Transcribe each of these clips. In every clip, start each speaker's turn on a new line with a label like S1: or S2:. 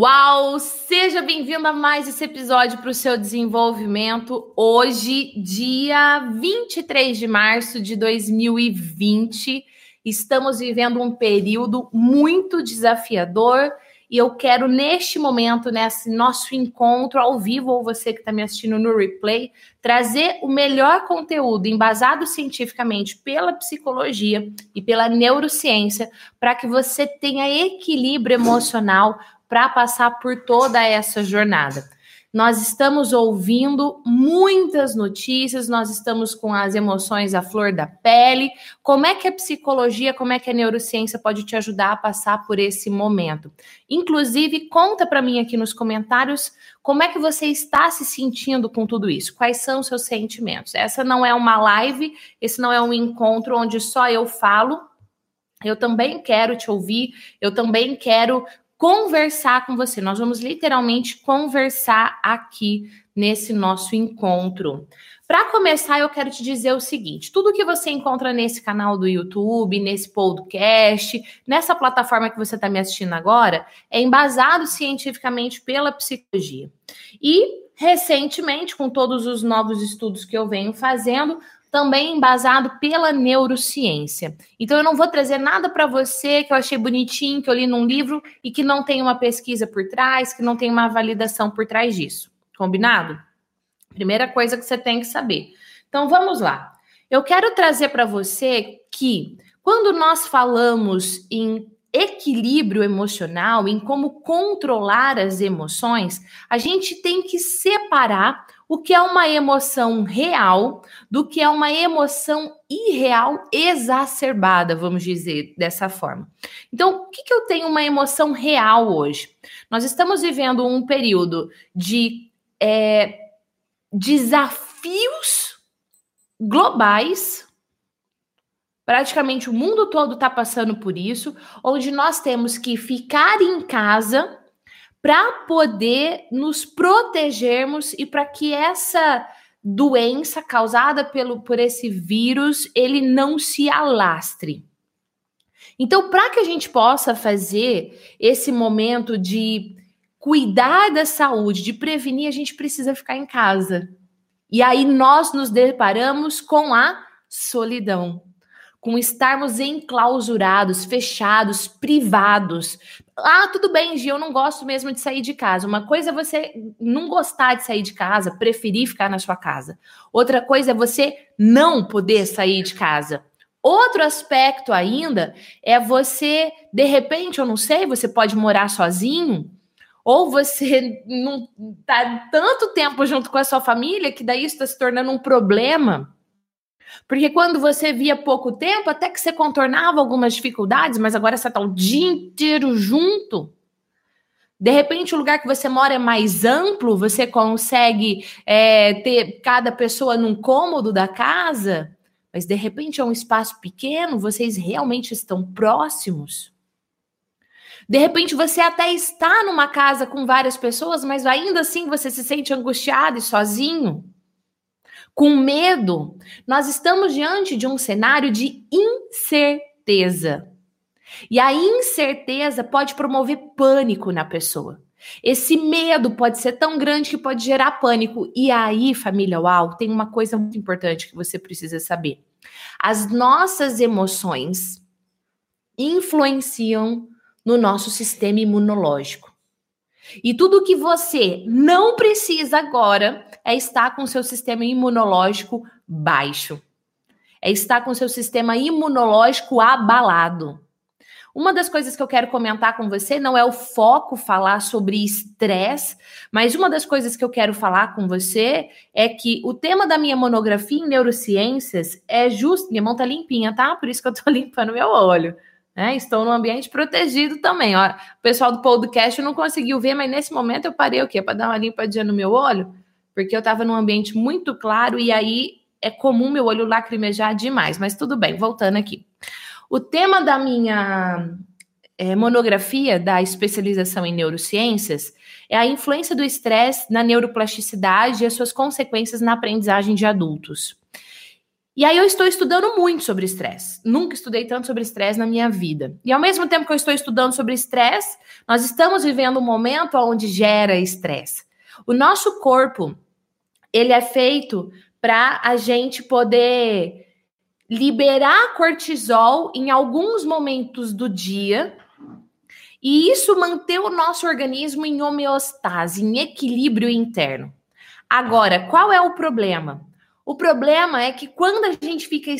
S1: Uau! Seja bem-vindo a mais esse episódio para o seu desenvolvimento. Hoje, dia 23 de março de 2020, estamos vivendo um período muito desafiador e eu quero, neste momento, nesse nosso encontro ao vivo, ou você que está me assistindo no replay, trazer o melhor conteúdo embasado cientificamente pela psicologia e pela neurociência para que você tenha equilíbrio emocional para passar por toda essa jornada. Nós estamos ouvindo muitas notícias, nós estamos com as emoções à flor da pele. Como é que a psicologia, como é que a neurociência pode te ajudar a passar por esse momento? Inclusive, conta para mim aqui nos comentários como é que você está se sentindo com tudo isso? Quais são os seus sentimentos? Essa não é uma live, esse não é um encontro onde só eu falo. Eu também quero te ouvir, eu também quero conversar com você. Nós vamos literalmente conversar aqui nesse nosso encontro. Para começar, eu quero te dizer o seguinte: tudo que você encontra nesse canal do YouTube, nesse podcast, nessa plataforma que você está me assistindo agora, é embasado cientificamente pela psicologia. E recentemente, com todos os novos estudos que eu venho fazendo, também embasado pela neurociência. Então eu não vou trazer nada para você que eu achei bonitinho, que eu li num livro e que não tem uma pesquisa por trás, que não tem uma validação por trás disso. Combinado? Primeira coisa que você tem que saber. Então vamos lá. Eu quero trazer para você que quando nós falamos em equilíbrio emocional, em como controlar as emoções, a gente tem que separar o que é uma emoção real do que é uma emoção irreal exacerbada, vamos dizer dessa forma. Então, o que, que eu tenho uma emoção real hoje? Nós estamos vivendo um período de é, desafios globais. Praticamente o mundo todo está passando por isso, onde nós temos que ficar em casa para poder nos protegermos e para que essa doença causada pelo, por esse vírus ele não se alastre. Então, para que a gente possa fazer esse momento de cuidar da saúde, de prevenir, a gente precisa ficar em casa. E aí nós nos deparamos com a solidão com estarmos enclausurados, fechados, privados. Ah, tudo bem, Gi, eu não gosto mesmo de sair de casa. Uma coisa é você não gostar de sair de casa, preferir ficar na sua casa. Outra coisa é você não poder sair de casa. Outro aspecto ainda é você, de repente, eu não sei, você pode morar sozinho, ou você não tá tanto tempo junto com a sua família que daí está se tornando um problema. Porque quando você via pouco tempo, até que você contornava algumas dificuldades, mas agora você está o dia inteiro junto. De repente, o lugar que você mora é mais amplo, você consegue é, ter cada pessoa num cômodo da casa, mas de repente é um espaço pequeno, vocês realmente estão próximos. De repente, você até está numa casa com várias pessoas, mas ainda assim você se sente angustiado e sozinho com medo. Nós estamos diante de um cenário de incerteza. E a incerteza pode promover pânico na pessoa. Esse medo pode ser tão grande que pode gerar pânico. E aí, família Uau, tem uma coisa muito importante que você precisa saber. As nossas emoções influenciam no nosso sistema imunológico. E tudo que você não precisa agora é estar com seu sistema imunológico baixo. É estar com seu sistema imunológico abalado. Uma das coisas que eu quero comentar com você não é o foco falar sobre estresse, mas uma das coisas que eu quero falar com você é que o tema da minha monografia em neurociências é justo. Minha mão tá limpinha, tá? Por isso que eu tô limpando meu olho. Né? Estou num ambiente protegido também. Ó, o pessoal do podcast não conseguiu ver, mas nesse momento eu parei o quê? Para dar uma limpadinha no meu olho, porque eu estava num ambiente muito claro e aí é comum meu olho lacrimejar demais. Mas tudo bem, voltando aqui. O tema da minha é, monografia da especialização em neurociências é a influência do estresse na neuroplasticidade e as suas consequências na aprendizagem de adultos. E aí eu estou estudando muito sobre estresse. Nunca estudei tanto sobre estresse na minha vida. E ao mesmo tempo que eu estou estudando sobre estresse, nós estamos vivendo um momento onde gera estresse. O nosso corpo, ele é feito para a gente poder liberar cortisol em alguns momentos do dia e isso manter o nosso organismo em homeostase, em equilíbrio interno. Agora, qual é o problema? O problema é que quando a gente fica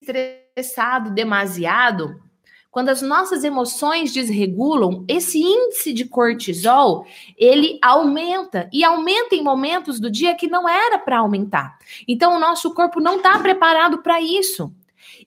S1: estressado demasiado, quando as nossas emoções desregulam, esse índice de cortisol, ele aumenta e aumenta em momentos do dia que não era para aumentar. Então o nosso corpo não está preparado para isso.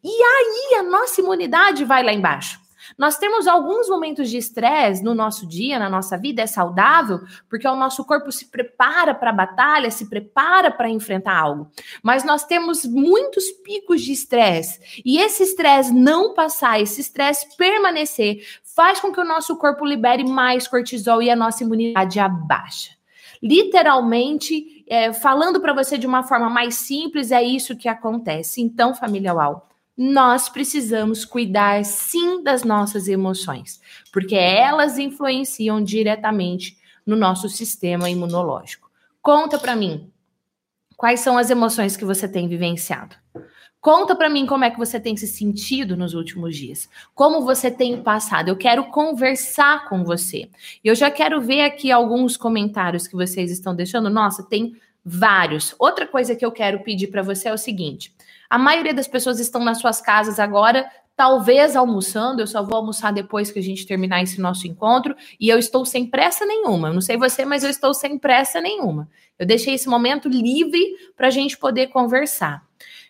S1: E aí a nossa imunidade vai lá embaixo. Nós temos alguns momentos de estresse no nosso dia, na nossa vida, é saudável, porque o nosso corpo se prepara para a batalha, se prepara para enfrentar algo. Mas nós temos muitos picos de estresse, e esse estresse não passar, esse estresse permanecer, faz com que o nosso corpo libere mais cortisol e a nossa imunidade abaixa. Literalmente, é, falando para você de uma forma mais simples, é isso que acontece. Então, família UAU, nós precisamos cuidar sim das nossas emoções, porque elas influenciam diretamente no nosso sistema imunológico. Conta para mim, quais são as emoções que você tem vivenciado? Conta para mim como é que você tem se sentido nos últimos dias. Como você tem passado. Eu quero conversar com você. Eu já quero ver aqui alguns comentários que vocês estão deixando. Nossa, tem vários. Outra coisa que eu quero pedir para você é o seguinte: a maioria das pessoas estão nas suas casas agora, talvez almoçando. Eu só vou almoçar depois que a gente terminar esse nosso encontro. E eu estou sem pressa nenhuma. Eu não sei você, mas eu estou sem pressa nenhuma. Eu deixei esse momento livre para a gente poder conversar.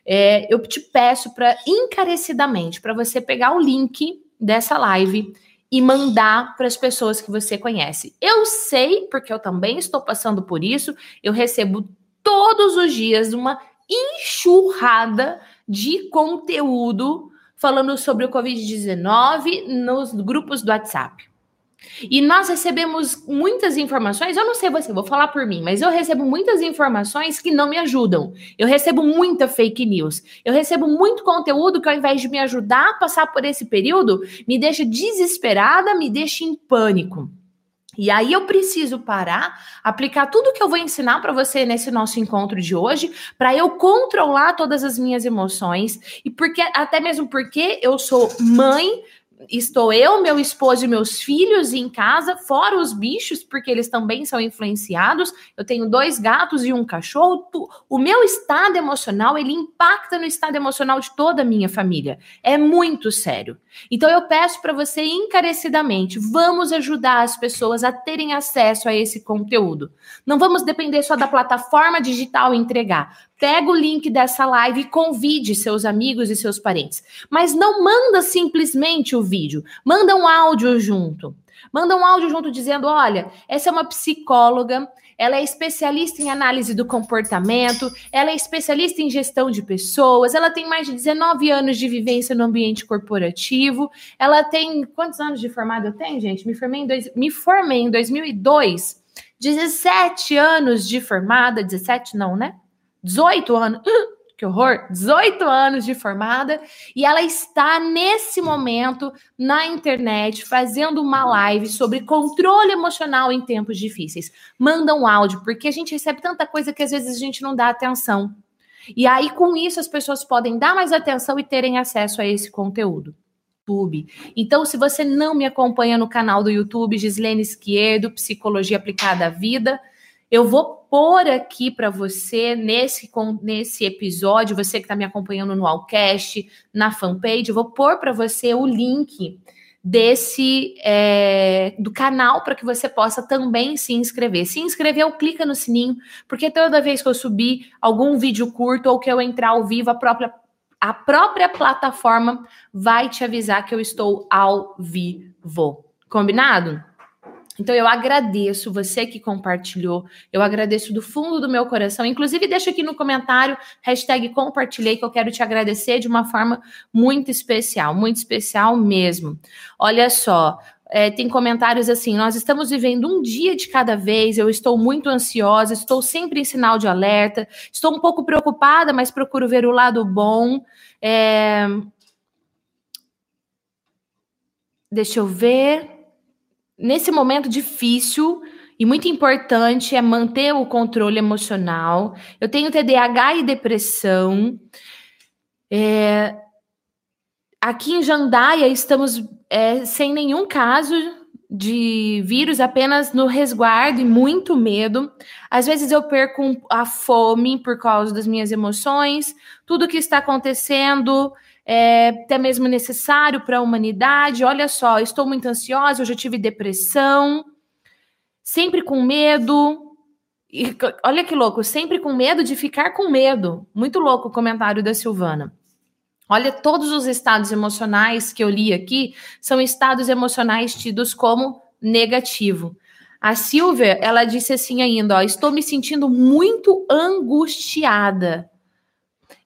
S1: É, eu te peço para encarecidamente para você pegar o link dessa live e mandar para as pessoas que você conhece. Eu sei, porque eu também estou passando por isso, eu recebo todos os dias uma enxurrada de conteúdo falando sobre o Covid-19 nos grupos do WhatsApp. E nós recebemos muitas informações, eu não sei você, vou falar por mim, mas eu recebo muitas informações que não me ajudam. Eu recebo muita fake news. Eu recebo muito conteúdo que ao invés de me ajudar a passar por esse período, me deixa desesperada, me deixa em pânico. E aí eu preciso parar, aplicar tudo que eu vou ensinar para você nesse nosso encontro de hoje, para eu controlar todas as minhas emoções e porque até mesmo porque eu sou mãe estou eu, meu esposo e meus filhos em casa, fora os bichos, porque eles também são influenciados. Eu tenho dois gatos e um cachorro. O meu estado emocional, ele impacta no estado emocional de toda a minha família. É muito sério. Então eu peço para você encarecidamente, vamos ajudar as pessoas a terem acesso a esse conteúdo. Não vamos depender só da plataforma digital entregar. Pega o link dessa live e convide seus amigos e seus parentes. Mas não manda simplesmente o vídeo, manda um áudio junto. Manda um áudio junto dizendo: olha, essa é uma psicóloga, ela é especialista em análise do comportamento, ela é especialista em gestão de pessoas, ela tem mais de 19 anos de vivência no ambiente corporativo, ela tem. Quantos anos de formada eu tenho, gente? Me formei em, dois, me formei em 2002. 17 anos de formada, 17 não, né? 18 anos. Que horror! 18 anos de formada e ela está nesse momento na internet fazendo uma live sobre controle emocional em tempos difíceis. Manda um áudio, porque a gente recebe tanta coisa que às vezes a gente não dá atenção. E aí, com isso, as pessoas podem dar mais atenção e terem acesso a esse conteúdo. YouTube. Então, se você não me acompanha no canal do YouTube, Gislene Esquerdo, Psicologia Aplicada à Vida, eu vou pôr aqui para você nesse, nesse episódio, você que está me acompanhando no Allcast, na fanpage, vou pôr para você o link desse é, do canal para que você possa também se inscrever. Se inscreveu, clica no sininho, porque toda vez que eu subir algum vídeo curto ou que eu entrar ao vivo, a própria a própria plataforma vai te avisar que eu estou ao vivo. Combinado? Então eu agradeço você que compartilhou, eu agradeço do fundo do meu coração. Inclusive, deixa aqui no comentário, hashtag compartilhei, que eu quero te agradecer de uma forma muito especial, muito especial mesmo. Olha só, É, tem comentários assim: nós estamos vivendo um dia de cada vez, eu estou muito ansiosa, estou sempre em sinal de alerta, estou um pouco preocupada, mas procuro ver o lado bom. É... Deixa eu ver. Nesse momento difícil, e muito importante é manter o controle emocional. Eu tenho TDAH e depressão. É, aqui em Jandaia estamos é, sem nenhum caso de vírus, apenas no resguardo e muito medo. Às vezes eu perco a fome por causa das minhas emoções. Tudo que está acontecendo é até mesmo necessário para a humanidade. Olha só, estou muito ansiosa, eu já tive depressão sempre com medo. E, olha que louco, sempre com medo de ficar com medo. Muito louco o comentário da Silvana. Olha, todos os estados emocionais que eu li aqui são estados emocionais tidos como negativo. A Silvia, ela disse assim ainda, ó, estou me sentindo muito angustiada.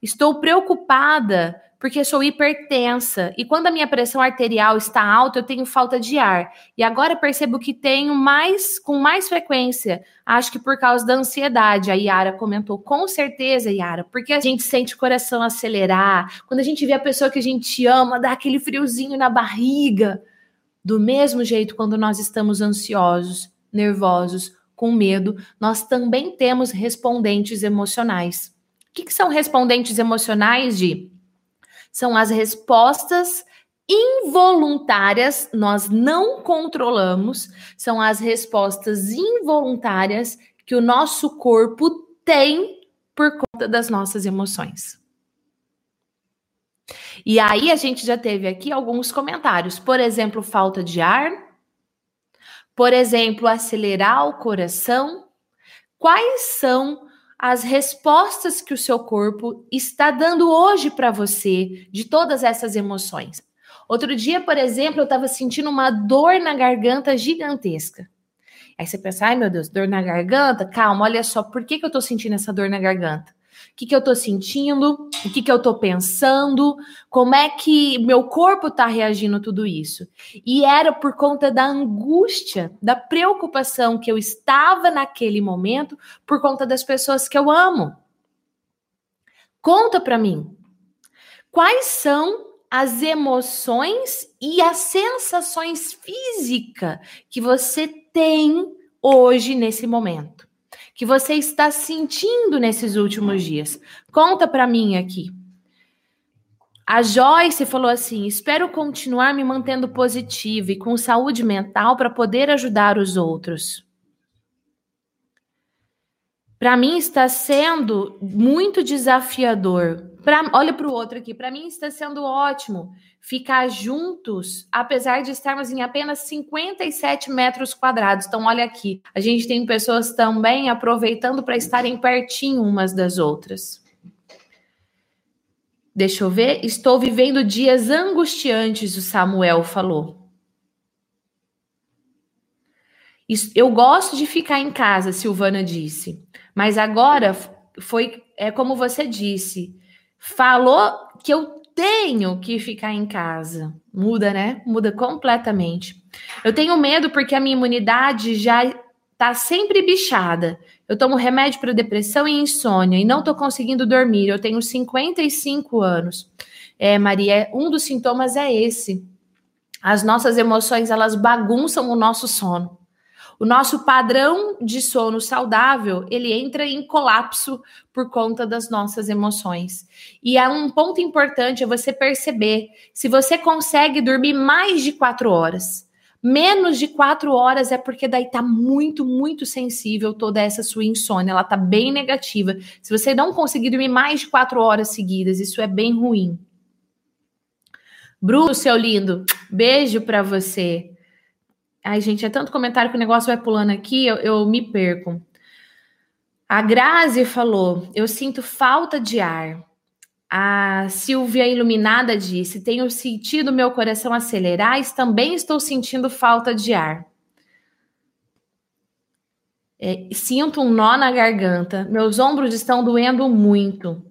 S1: Estou preocupada porque sou hipertensa e quando a minha pressão arterial está alta, eu tenho falta de ar. E agora percebo que tenho mais com mais frequência, acho que por causa da ansiedade. A Yara comentou, com certeza, Yara, porque a gente sente o coração acelerar, quando a gente vê a pessoa que a gente ama, dá aquele friozinho na barriga. Do mesmo jeito, quando nós estamos ansiosos, nervosos, com medo, nós também temos respondentes emocionais. O que, que são respondentes emocionais, de são as respostas involuntárias, nós não controlamos, são as respostas involuntárias que o nosso corpo tem por conta das nossas emoções. E aí a gente já teve aqui alguns comentários, por exemplo, falta de ar, por exemplo, acelerar o coração. Quais são as respostas que o seu corpo está dando hoje para você de todas essas emoções. Outro dia, por exemplo, eu estava sentindo uma dor na garganta gigantesca. Aí você pensa, ai meu Deus, dor na garganta? Calma, olha só, por que, que eu estou sentindo essa dor na garganta? Que, que eu estou sentindo, o que, que eu estou pensando, como é que meu corpo está reagindo a tudo isso. E era por conta da angústia, da preocupação que eu estava naquele momento por conta das pessoas que eu amo. Conta para mim. Quais são as emoções e as sensações físicas que você tem hoje nesse momento? Que você está sentindo nesses últimos dias? Conta para mim aqui. A Joyce falou assim: espero continuar me mantendo positiva e com saúde mental para poder ajudar os outros. Para mim está sendo muito desafiador. Pra, olha para o outro aqui. Para mim está sendo ótimo ficar juntos, apesar de estarmos em apenas 57 metros quadrados. Então, olha aqui, a gente tem pessoas também aproveitando para estarem pertinho umas das outras. Deixa eu ver. Estou vivendo dias angustiantes, o Samuel falou. Eu gosto de ficar em casa, Silvana disse. Mas agora foi é como você disse. Falou que eu tenho que ficar em casa. Muda, né? Muda completamente. Eu tenho medo porque a minha imunidade já tá sempre bichada. Eu tomo remédio para depressão e insônia e não tô conseguindo dormir. Eu tenho 55 anos. É, Maria, um dos sintomas é esse. As nossas emoções, elas bagunçam o nosso sono. O nosso padrão de sono saudável, ele entra em colapso por conta das nossas emoções. E é um ponto importante é você perceber se você consegue dormir mais de quatro horas. Menos de quatro horas é porque daí tá muito, muito sensível toda essa sua insônia. Ela tá bem negativa. Se você não conseguir dormir mais de quatro horas seguidas, isso é bem ruim. Bruno, seu lindo, beijo para você. Ai, gente, é tanto comentário que o negócio vai pulando aqui, eu, eu me perco. A Grazi falou: Eu sinto falta de ar. A Silvia Iluminada disse: Tenho sentido meu coração acelerar e também estou sentindo falta de ar. É, sinto um nó na garganta, meus ombros estão doendo muito.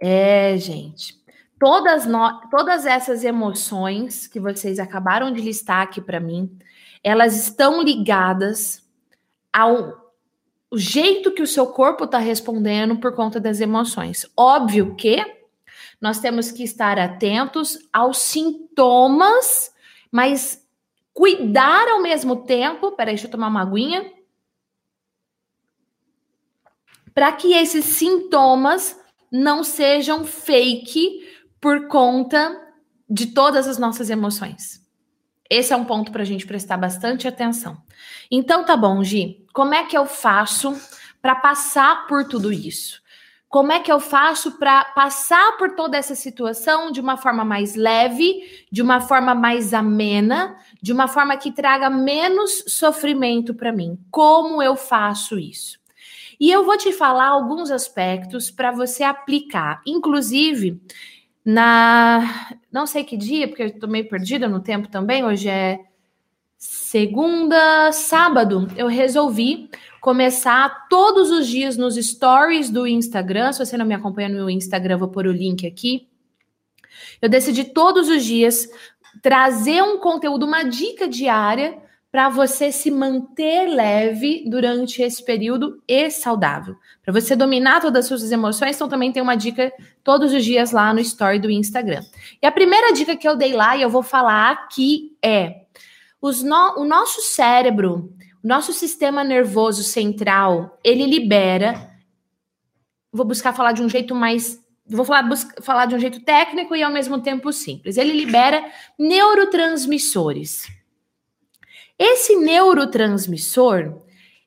S1: É, gente. todas, no, todas essas emoções que vocês acabaram de listar aqui para mim, elas estão ligadas ao o jeito que o seu corpo está respondendo por conta das emoções. Óbvio que nós temos que estar atentos aos sintomas, mas cuidar ao mesmo tempo. Peraí, deixa eu tomar uma aguinha. Para que esses sintomas não sejam fake por conta de todas as nossas emoções. Esse é um ponto para a gente prestar bastante atenção. Então, tá bom, Gi. Como é que eu faço para passar por tudo isso? Como é que eu faço para passar por toda essa situação de uma forma mais leve, de uma forma mais amena, de uma forma que traga menos sofrimento para mim? Como eu faço isso? E eu vou te falar alguns aspectos para você aplicar. Inclusive, na. Não sei que dia, porque eu estou meio perdida no tempo também. Hoje é segunda, sábado. Eu resolvi começar todos os dias nos stories do Instagram. Se você não me acompanha no Instagram, vou pôr o link aqui. Eu decidi todos os dias trazer um conteúdo, uma dica diária para você se manter leve durante esse período e saudável. Para você dominar todas as suas emoções, então também tem uma dica todos os dias lá no story do Instagram. E a primeira dica que eu dei lá e eu vou falar aqui é: no, o nosso cérebro, o nosso sistema nervoso central, ele libera. Vou buscar falar de um jeito mais vou falar, busca, falar de um jeito técnico e ao mesmo tempo simples. Ele libera neurotransmissores. Esse neurotransmissor,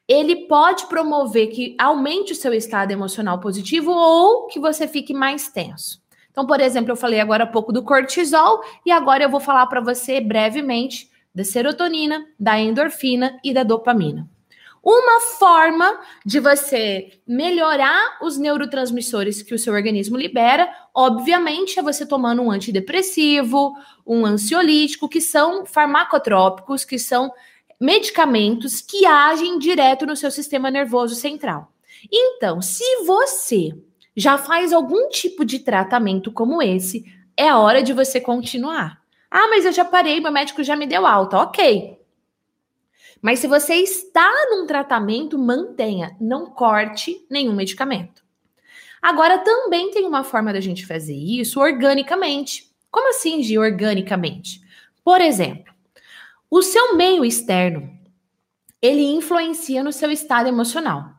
S1: ele pode promover que aumente o seu estado emocional positivo ou que você fique mais tenso. Então, por exemplo, eu falei agora há pouco do cortisol e agora eu vou falar para você brevemente da serotonina, da endorfina e da dopamina. Uma forma de você melhorar os neurotransmissores que o seu organismo libera, obviamente, é você tomando um antidepressivo, um ansiolítico, que são farmacotrópicos, que são medicamentos que agem direto no seu sistema nervoso central. Então, se você já faz algum tipo de tratamento como esse, é hora de você continuar. Ah, mas eu já parei, meu médico já me deu alta. Ok, mas se você está num tratamento, mantenha, não corte nenhum medicamento. Agora, também tem uma forma da gente fazer isso organicamente. Como assim, Gi, organicamente? Por exemplo, o seu meio externo, ele influencia no seu estado emocional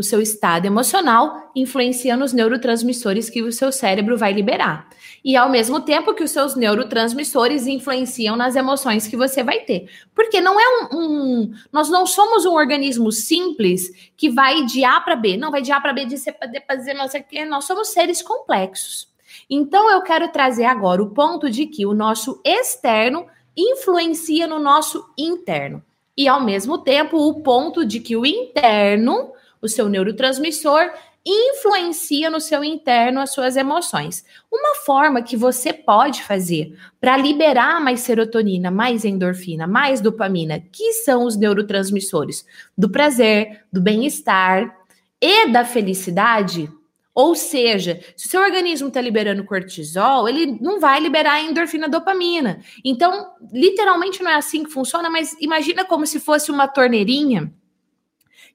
S1: o seu estado emocional influencia nos neurotransmissores que o seu cérebro vai liberar. E ao mesmo tempo que os seus neurotransmissores influenciam nas emoções que você vai ter. Porque não é um. um nós não somos um organismo simples que vai de A para B. Não, vai de A para B, de C para D para Z, não sei o quê. Nós somos seres complexos. Então eu quero trazer agora o ponto de que o nosso externo influencia no nosso interno. E ao mesmo tempo o ponto de que o interno o seu neurotransmissor influencia no seu interno as suas emoções. Uma forma que você pode fazer para liberar mais serotonina, mais endorfina, mais dopamina, que são os neurotransmissores do prazer, do bem-estar e da felicidade, ou seja, se o seu organismo está liberando cortisol, ele não vai liberar endorfina dopamina. Então, literalmente não é assim que funciona, mas imagina como se fosse uma torneirinha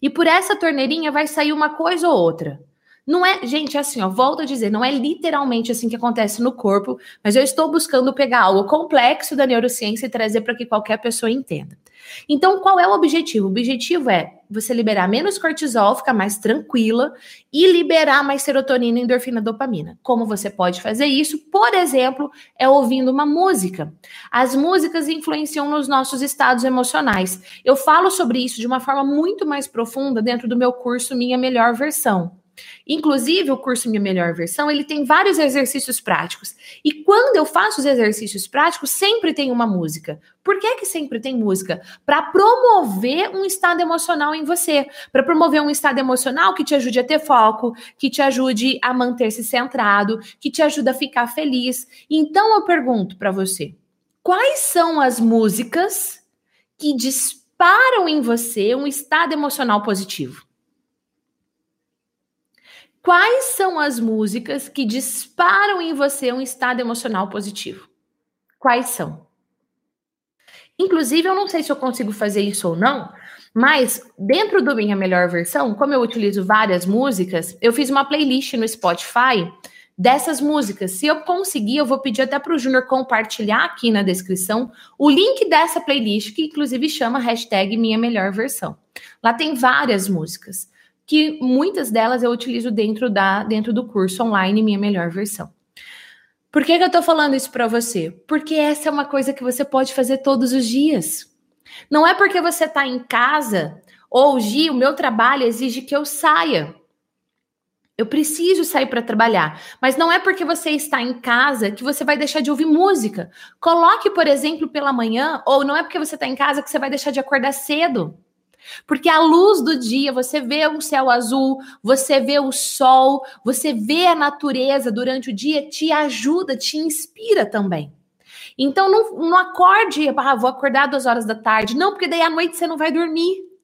S1: e por essa torneirinha vai sair uma coisa ou outra. Não é, gente, assim, ó, volto a dizer, não é literalmente assim que acontece no corpo, mas eu estou buscando pegar algo complexo da neurociência e trazer para que qualquer pessoa entenda. Então, qual é o objetivo? O objetivo é você liberar menos cortisol, ficar mais tranquila e liberar mais serotonina, endorfina, dopamina. Como você pode fazer isso? Por exemplo, é ouvindo uma música. As músicas influenciam nos nossos estados emocionais. Eu falo sobre isso de uma forma muito mais profunda dentro do meu curso Minha Melhor Versão. Inclusive, o curso Minha Melhor Versão, ele tem vários exercícios práticos. E quando eu faço os exercícios práticos, sempre tem uma música. Por que que sempre tem música? Para promover um estado emocional em você, para promover um estado emocional que te ajude a ter foco, que te ajude a manter-se centrado, que te ajude a ficar feliz. Então eu pergunto para você, quais são as músicas que disparam em você um estado emocional positivo? Quais são as músicas que disparam em você um estado emocional positivo? Quais são? Inclusive, eu não sei se eu consigo fazer isso ou não, mas dentro do Minha Melhor Versão, como eu utilizo várias músicas, eu fiz uma playlist no Spotify dessas músicas. Se eu conseguir, eu vou pedir até para o Júnior compartilhar aqui na descrição o link dessa playlist, que inclusive chama hashtag Minha Melhor Versão. Lá tem várias músicas que muitas delas eu utilizo dentro da dentro do curso online Minha Melhor Versão. Por que, que eu estou falando isso para você? Porque essa é uma coisa que você pode fazer todos os dias. Não é porque você está em casa ou Gi, o meu trabalho exige que eu saia. Eu preciso sair para trabalhar, mas não é porque você está em casa que você vai deixar de ouvir música. Coloque, por exemplo, pela manhã, ou não é porque você está em casa que você vai deixar de acordar cedo. Porque a luz do dia, você vê o céu azul, você vê o sol, você vê a natureza durante o dia, te ajuda, te inspira também. Então não, não acorde, ah, vou acordar duas horas da tarde. Não, porque daí à noite você não vai dormir.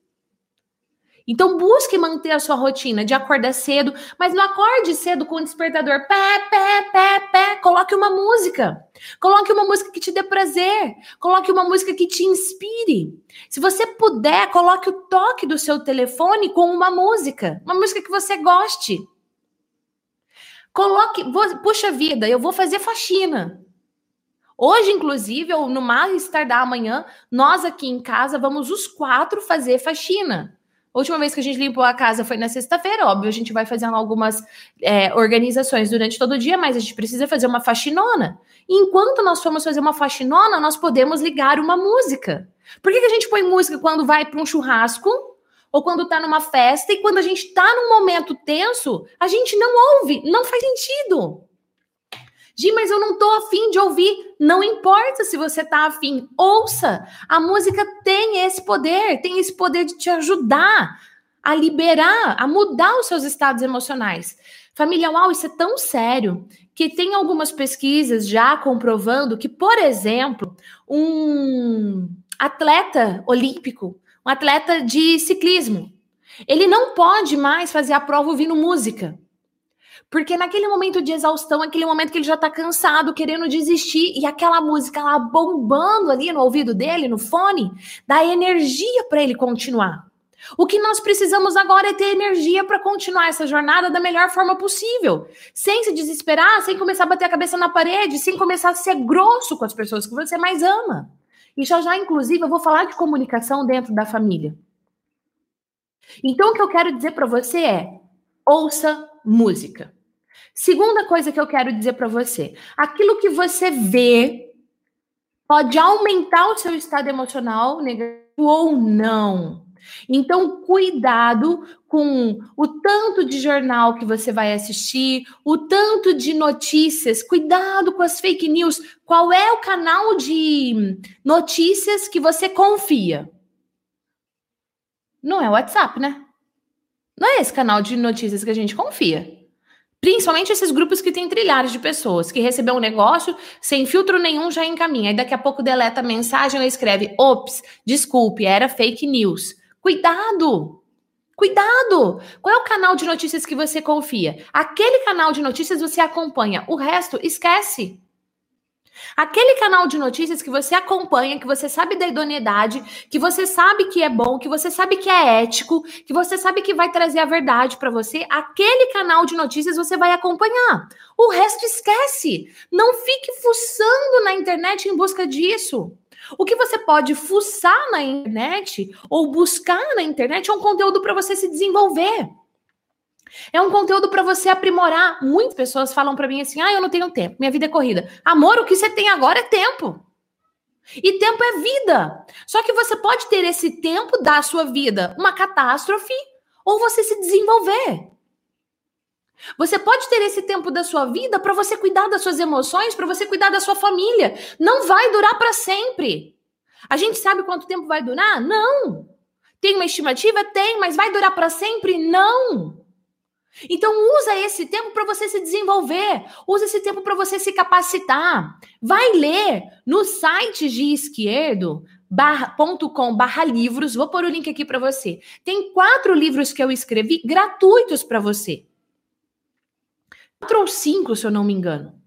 S1: Então busque manter a sua rotina de acordar cedo, mas não acorde cedo com o despertador. Pé, pé, pé, pé. Coloque uma música. Coloque uma música que te dê prazer. Coloque uma música que te inspire. Se você puder, coloque o toque do seu telefone com uma música, uma música que você goste. Coloque, puxa vida, eu vou fazer faxina. Hoje, inclusive, ou no mais tardar amanhã, nós aqui em casa vamos os quatro fazer faxina. A última vez que a gente limpou a casa foi na sexta-feira, óbvio, a gente vai fazendo algumas é, organizações durante todo o dia, mas a gente precisa fazer uma faxinona. E enquanto nós formos fazer uma faxinona, nós podemos ligar uma música. Por que, que a gente põe música quando vai para um churrasco? Ou quando tá numa festa, e quando a gente tá num momento tenso, a gente não ouve, não faz sentido. Gi, mas eu não tô afim de ouvir. Não importa se você tá afim, ouça. A música tem esse poder, tem esse poder de te ajudar a liberar, a mudar os seus estados emocionais. Família, uau, isso é tão sério que tem algumas pesquisas já comprovando que, por exemplo, um atleta olímpico, um atleta de ciclismo, ele não pode mais fazer a prova ouvindo música. Porque naquele momento de exaustão, aquele momento que ele já tá cansado, querendo desistir, e aquela música lá bombando ali no ouvido dele, no fone, dá energia para ele continuar. O que nós precisamos agora é ter energia para continuar essa jornada da melhor forma possível, sem se desesperar, sem começar a bater a cabeça na parede, sem começar a ser grosso com as pessoas que você mais ama. E já já, inclusive, eu vou falar de comunicação dentro da família. Então, o que eu quero dizer para você é: ouça música. Segunda coisa que eu quero dizer para você: aquilo que você vê pode aumentar o seu estado emocional negativo ou não. Então, cuidado com o tanto de jornal que você vai assistir, o tanto de notícias, cuidado com as fake news. Qual é o canal de notícias que você confia? Não é o WhatsApp, né? Não é esse canal de notícias que a gente confia. Principalmente esses grupos que têm trilhares de pessoas, que recebeu um negócio, sem filtro nenhum, já encaminha. Aí daqui a pouco deleta a mensagem ou escreve: ops, desculpe, era fake news. Cuidado! Cuidado! Qual é o canal de notícias que você confia? Aquele canal de notícias você acompanha, o resto esquece. Aquele canal de notícias que você acompanha, que você sabe da idoneidade, que você sabe que é bom, que você sabe que é ético, que você sabe que vai trazer a verdade para você, aquele canal de notícias você vai acompanhar. O resto esquece. Não fique fuçando na internet em busca disso. O que você pode fuçar na internet ou buscar na internet é um conteúdo para você se desenvolver. É um conteúdo para você aprimorar. Muitas pessoas falam para mim assim: ah, eu não tenho tempo, minha vida é corrida. Amor, o que você tem agora é tempo. E tempo é vida. Só que você pode ter esse tempo da sua vida uma catástrofe ou você se desenvolver. Você pode ter esse tempo da sua vida para você cuidar das suas emoções, para você cuidar da sua família. Não vai durar para sempre. A gente sabe quanto tempo vai durar? Não. Tem uma estimativa? Tem, mas vai durar para sempre? Não. Então usa esse tempo para você se desenvolver, usa esse tempo para você se capacitar. Vai ler no site de esquerdo .com barra livros, vou pôr o link aqui para você. Tem quatro livros que eu escrevi gratuitos para você. quatro ou cinco, se eu não me engano.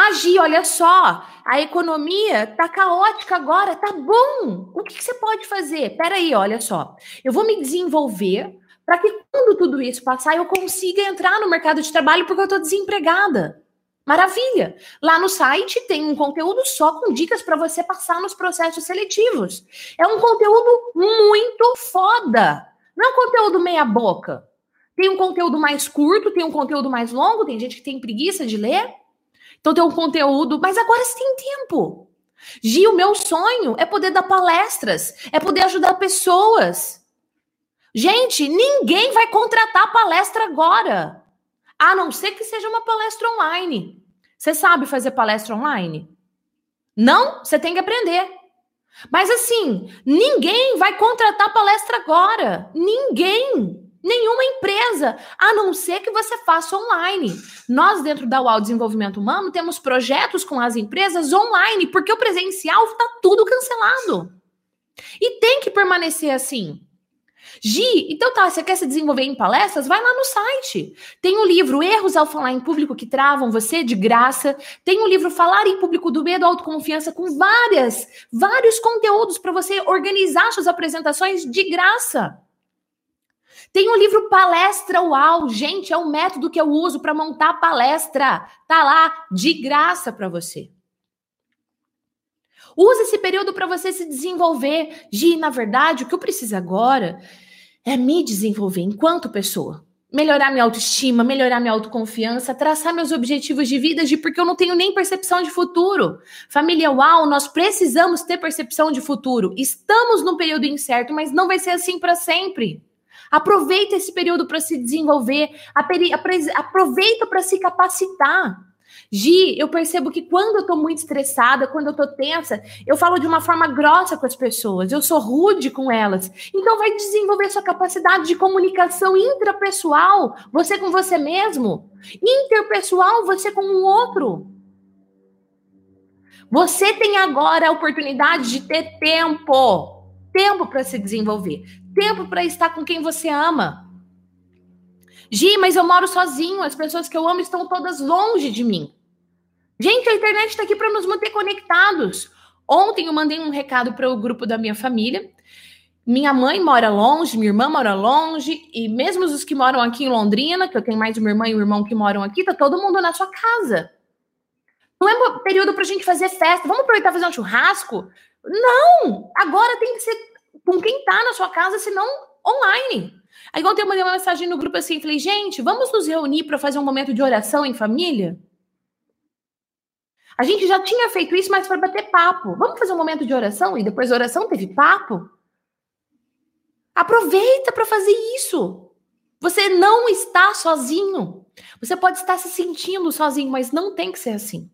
S1: Agir, olha só, a economia tá caótica agora, tá bom. O que, que você pode fazer? Peraí, olha só. Eu vou me desenvolver para que quando tudo isso passar eu consiga entrar no mercado de trabalho porque eu estou desempregada. Maravilha! Lá no site tem um conteúdo só com dicas para você passar nos processos seletivos. É um conteúdo muito foda. Não é um conteúdo meia boca. Tem um conteúdo mais curto, tem um conteúdo mais longo, tem gente que tem preguiça de ler. Então tem um conteúdo, mas agora você tem tempo. Gi, o meu sonho é poder dar palestras, é poder ajudar pessoas. Gente, ninguém vai contratar palestra agora. A não ser que seja uma palestra online. Você sabe fazer palestra online? Não? Você tem que aprender. Mas assim, ninguém vai contratar palestra agora. Ninguém. Nenhuma empresa, a não ser que você faça online. Nós, dentro da UAU Desenvolvimento Humano, temos projetos com as empresas online, porque o presencial está tudo cancelado. E tem que permanecer assim. Gi, então tá, você quer se desenvolver em palestras? Vai lá no site. Tem o livro Erros ao Falar em Público que Travam Você, de graça. Tem o livro Falar em Público do Medo Autoconfiança, com várias, vários conteúdos para você organizar suas apresentações de graça. Tem o livro Palestra Uau, gente, é um método que eu uso para montar palestra. Tá lá de graça para você. Use esse período para você se desenvolver. Gi, na verdade, o que eu preciso agora é me desenvolver enquanto pessoa. Melhorar minha autoestima, melhorar minha autoconfiança, traçar meus objetivos de vida, de porque eu não tenho nem percepção de futuro. Família Uau, nós precisamos ter percepção de futuro. Estamos num período incerto, mas não vai ser assim para sempre. Aproveita esse período para se desenvolver, aproveita para se capacitar. Gi, eu percebo que quando eu tô muito estressada, quando eu tô tensa, eu falo de uma forma grossa com as pessoas, eu sou rude com elas. Então vai desenvolver sua capacidade de comunicação intrapessoal, você com você mesmo, interpessoal, você com o outro. Você tem agora a oportunidade de ter tempo, tempo para se desenvolver, tempo para estar com quem você ama. Gi, mas eu moro sozinho, as pessoas que eu amo estão todas longe de mim. Gente, a internet está aqui para nos manter conectados. Ontem eu mandei um recado para o grupo da minha família. Minha mãe mora longe, minha irmã mora longe, e mesmo os que moram aqui em Londrina, que eu tenho mais uma irmã e um irmão que moram aqui, tá todo mundo na sua casa. Não é período para a gente fazer festa. Vamos aproveitar fazer um churrasco? Não! Agora tem que ser com quem tá na sua casa, senão online. Aí ontem eu mandei uma mensagem no grupo assim, falei, gente, vamos nos reunir para fazer um momento de oração em família? A gente já tinha feito isso, mas foi bater papo. Vamos fazer um momento de oração? E depois da oração teve papo? Aproveita para fazer isso. Você não está sozinho. Você pode estar se sentindo sozinho, mas não tem que ser assim.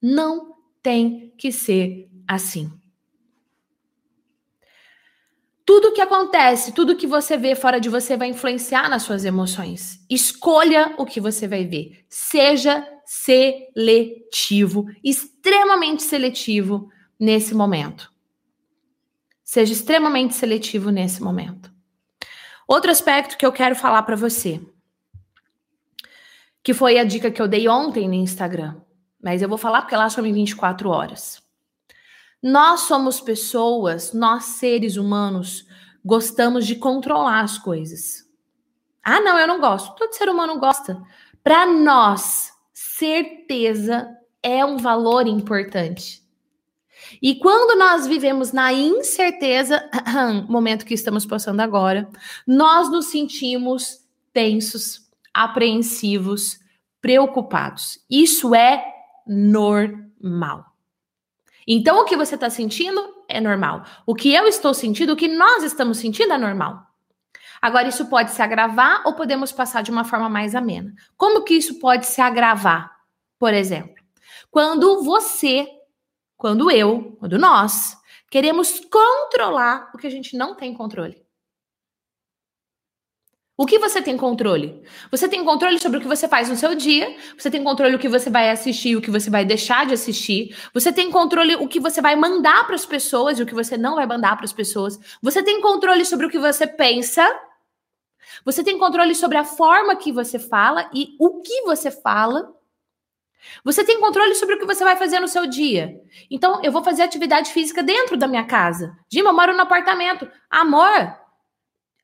S1: Não tem que ser assim. Tudo que acontece, tudo que você vê fora de você vai influenciar nas suas emoções. Escolha o que você vai ver. Seja seletivo, extremamente seletivo nesse momento. Seja extremamente seletivo nesse momento. Outro aspecto que eu quero falar para você, que foi a dica que eu dei ontem no Instagram, mas eu vou falar porque lá são 24 horas. Nós somos pessoas, nós seres humanos, gostamos de controlar as coisas. Ah, não, eu não gosto. Todo ser humano gosta. Para nós, certeza é um valor importante. E quando nós vivemos na incerteza, momento que estamos passando agora, nós nos sentimos tensos, apreensivos, preocupados. Isso é normal. Então, o que você está sentindo é normal. O que eu estou sentindo, o que nós estamos sentindo é normal. Agora, isso pode se agravar ou podemos passar de uma forma mais amena. Como que isso pode se agravar? Por exemplo, quando você, quando eu, quando nós queremos controlar o que a gente não tem controle. O que você tem controle? Você tem controle sobre o que você faz no seu dia, você tem controle o que você vai assistir, o que você vai deixar de assistir, você tem controle o que você vai mandar para as pessoas e o que você não vai mandar para as pessoas, você tem controle sobre o que você pensa, Você tem controle sobre a forma que você fala e o que você fala. Você tem controle sobre o que você vai fazer no seu dia. Então, eu vou fazer atividade física dentro da minha casa. Dima, eu moro no apartamento. Amor,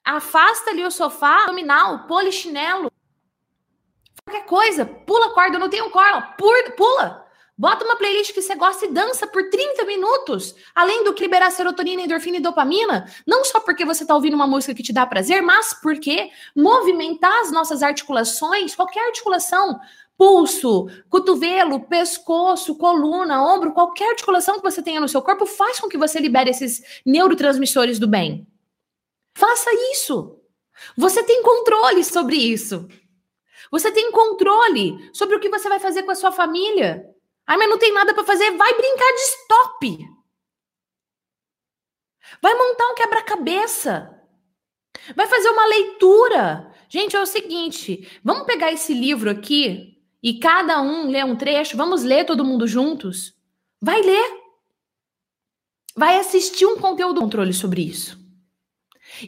S1: afasta ali o sofá, abdominal, polichinelo. Qualquer coisa, pula corda, eu não tenho corda, pula. Bota uma playlist que você gosta e dança por 30 minutos. Além do que liberar serotonina, endorfina e dopamina. Não só porque você está ouvindo uma música que te dá prazer, mas porque movimentar as nossas articulações, qualquer articulação, pulso, cotovelo, pescoço, coluna, ombro, qualquer articulação que você tenha no seu corpo, faz com que você libere esses neurotransmissores do bem. Faça isso. Você tem controle sobre isso. Você tem controle sobre o que você vai fazer com a sua família. Ai, mas não tem nada para fazer. Vai brincar de stop. Vai montar um quebra-cabeça. Vai fazer uma leitura. Gente, é o seguinte: vamos pegar esse livro aqui e cada um lê um trecho. Vamos ler todo mundo juntos? Vai ler. Vai assistir um conteúdo controle sobre isso.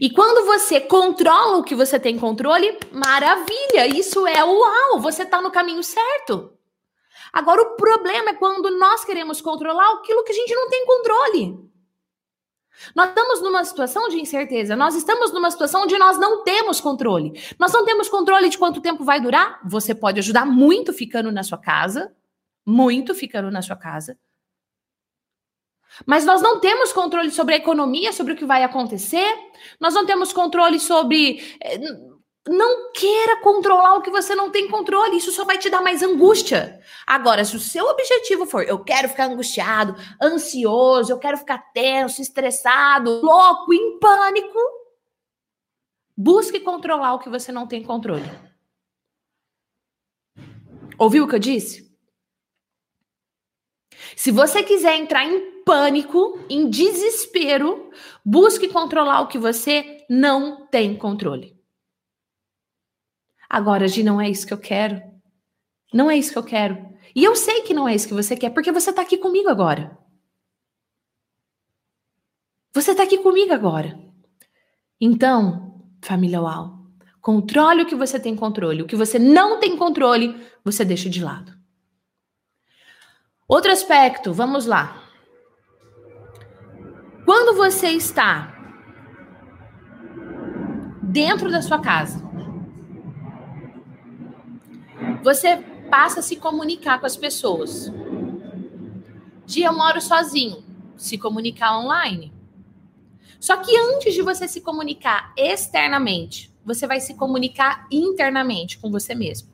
S1: E quando você controla o que você tem controle, maravilha, isso é uau, você está no caminho certo. Agora, o problema é quando nós queremos controlar aquilo que a gente não tem controle. Nós estamos numa situação de incerteza, nós estamos numa situação onde nós não temos controle. Nós não temos controle de quanto tempo vai durar. Você pode ajudar muito ficando na sua casa, muito ficando na sua casa. Mas nós não temos controle sobre a economia, sobre o que vai acontecer. Nós não temos controle sobre eh, não queira controlar o que você não tem controle, isso só vai te dar mais angústia. Agora, se o seu objetivo for eu quero ficar angustiado, ansioso, eu quero ficar tenso, estressado, louco, em pânico, busque controlar o que você não tem controle. Ouviu o que eu disse? Se você quiser entrar em pânico, em desespero, busque controlar o que você não tem controle. Agora, Gi, não é isso que eu quero. Não é isso que eu quero. E eu sei que não é isso que você quer, porque você está aqui comigo agora. Você está aqui comigo agora. Então, família UAU, controle o que você tem controle. O que você não tem controle, você deixa de lado. Outro aspecto, vamos lá. Quando você está dentro da sua casa, você passa a se comunicar com as pessoas. Dia eu moro sozinho, se comunicar online. Só que antes de você se comunicar externamente, você vai se comunicar internamente com você mesmo.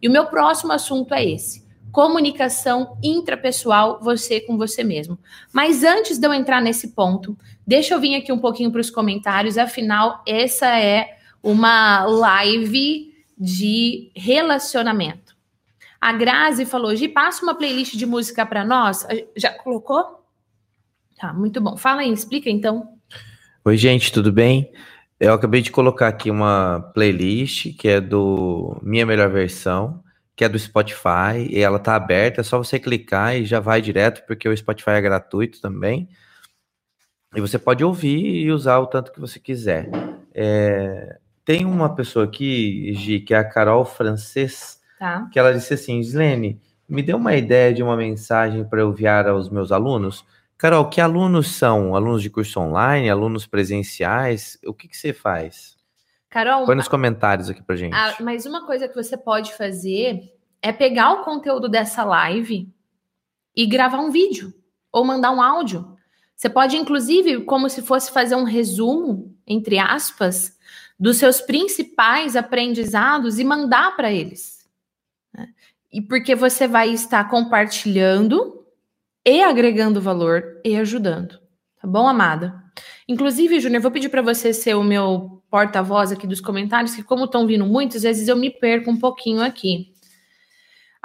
S1: E o meu próximo assunto é esse: comunicação intrapessoal, você com você mesmo. Mas antes de eu entrar nesse ponto, deixa eu vir aqui um pouquinho para os comentários, afinal, essa é uma live de relacionamento. A Grazi falou: Gi, passa uma playlist de música para nós. Já colocou? Tá, muito bom. Fala aí, explica então.
S2: Oi, gente, tudo bem? Eu acabei de colocar aqui uma playlist que é do Minha Melhor Versão, que é do Spotify, e ela tá aberta, é só você clicar e já vai direto, porque o Spotify é gratuito também. E você pode ouvir e usar o tanto que você quiser. É, tem uma pessoa aqui, Gi, que é a Carol Francês, tá. que ela disse assim: Slene, me dê uma ideia de uma mensagem para eu enviar aos meus alunos. Carol, que alunos são? Alunos de curso online, alunos presenciais? O que, que você faz?
S1: Carol,
S2: põe nos comentários aqui pra gente.
S1: A, mas uma coisa que você pode fazer é pegar o conteúdo dessa live e gravar um vídeo ou mandar um áudio. Você pode, inclusive, como se fosse fazer um resumo, entre aspas, dos seus principais aprendizados e mandar para eles. Né? E porque você vai estar compartilhando e agregando valor e ajudando. Tá bom, amada? Inclusive, Júnior, vou pedir para você ser o meu porta-voz aqui dos comentários, que como estão vindo muitas vezes eu me perco um pouquinho aqui.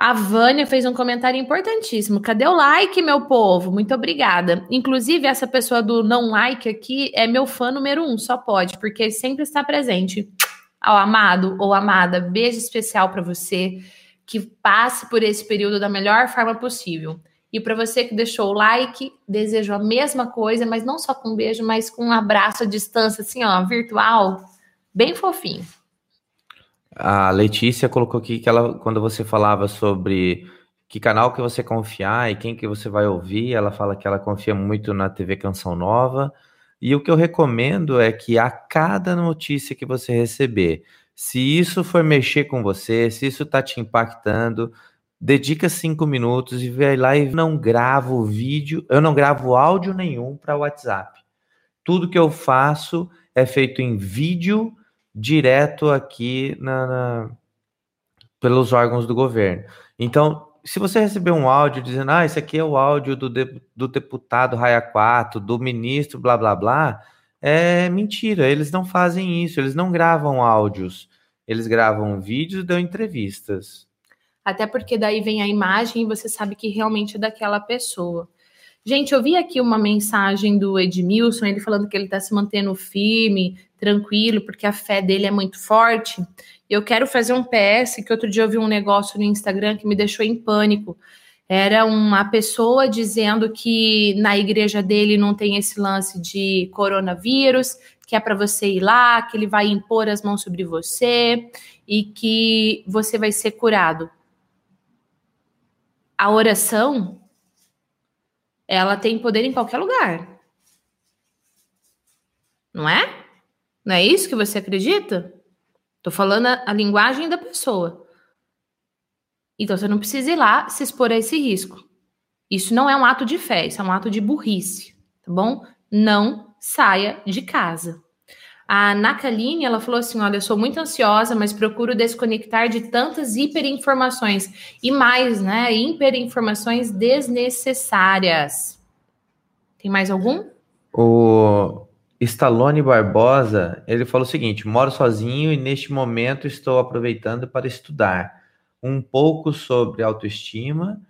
S1: A Vânia fez um comentário importantíssimo. Cadê o like, meu povo? Muito obrigada. Inclusive, essa pessoa do não like aqui é meu fã número um, só pode, porque sempre está presente. Ao amado ou amada, beijo especial para você, que passe por esse período da melhor forma possível. E para você que deixou o like, desejo a mesma coisa, mas não só com um beijo, mas com um abraço à distância, assim, ó, virtual, bem fofinho.
S2: A Letícia colocou aqui que ela, quando você falava sobre que canal que você confiar e quem que você vai ouvir, ela fala que ela confia muito na TV Canção Nova. E o que eu recomendo é que a cada notícia que você receber, se isso for mexer com você, se isso está te impactando, dedica cinco minutos e vai lá e não gravo vídeo, eu não gravo áudio nenhum para WhatsApp. Tudo que eu faço é feito em vídeo direto aqui na, na, pelos órgãos do governo. Então, se você receber um áudio dizendo, ah, esse aqui é o áudio do, de, do deputado Raia 4, do ministro, blá, blá, blá, é mentira. Eles não fazem isso, eles não gravam áudios. Eles gravam vídeos e dão entrevistas.
S1: Até porque daí vem a imagem e você sabe que realmente é daquela pessoa. Gente, eu vi aqui uma mensagem do Edmilson, ele falando que ele está se mantendo firme, tranquilo, porque a fé dele é muito forte. Eu quero fazer um PS, que outro dia eu vi um negócio no Instagram que me deixou em pânico. Era uma pessoa dizendo que na igreja dele não tem esse lance de coronavírus, que é para você ir lá, que ele vai impor as mãos sobre você e que você vai ser curado. A oração ela tem poder em qualquer lugar. Não é? Não é isso que você acredita? Tô falando a, a linguagem da pessoa. Então você não precisa ir lá se expor a esse risco. Isso não é um ato de fé, isso é um ato de burrice, tá bom? Não saia de casa. A Nakaline, ela falou assim: olha, eu sou muito ansiosa, mas procuro desconectar de tantas hiperinformações e mais, né? Hiperinformações desnecessárias. Tem mais algum?
S2: O Stallone Barbosa, ele falou o seguinte: moro sozinho e neste momento estou aproveitando para estudar um pouco sobre autoestima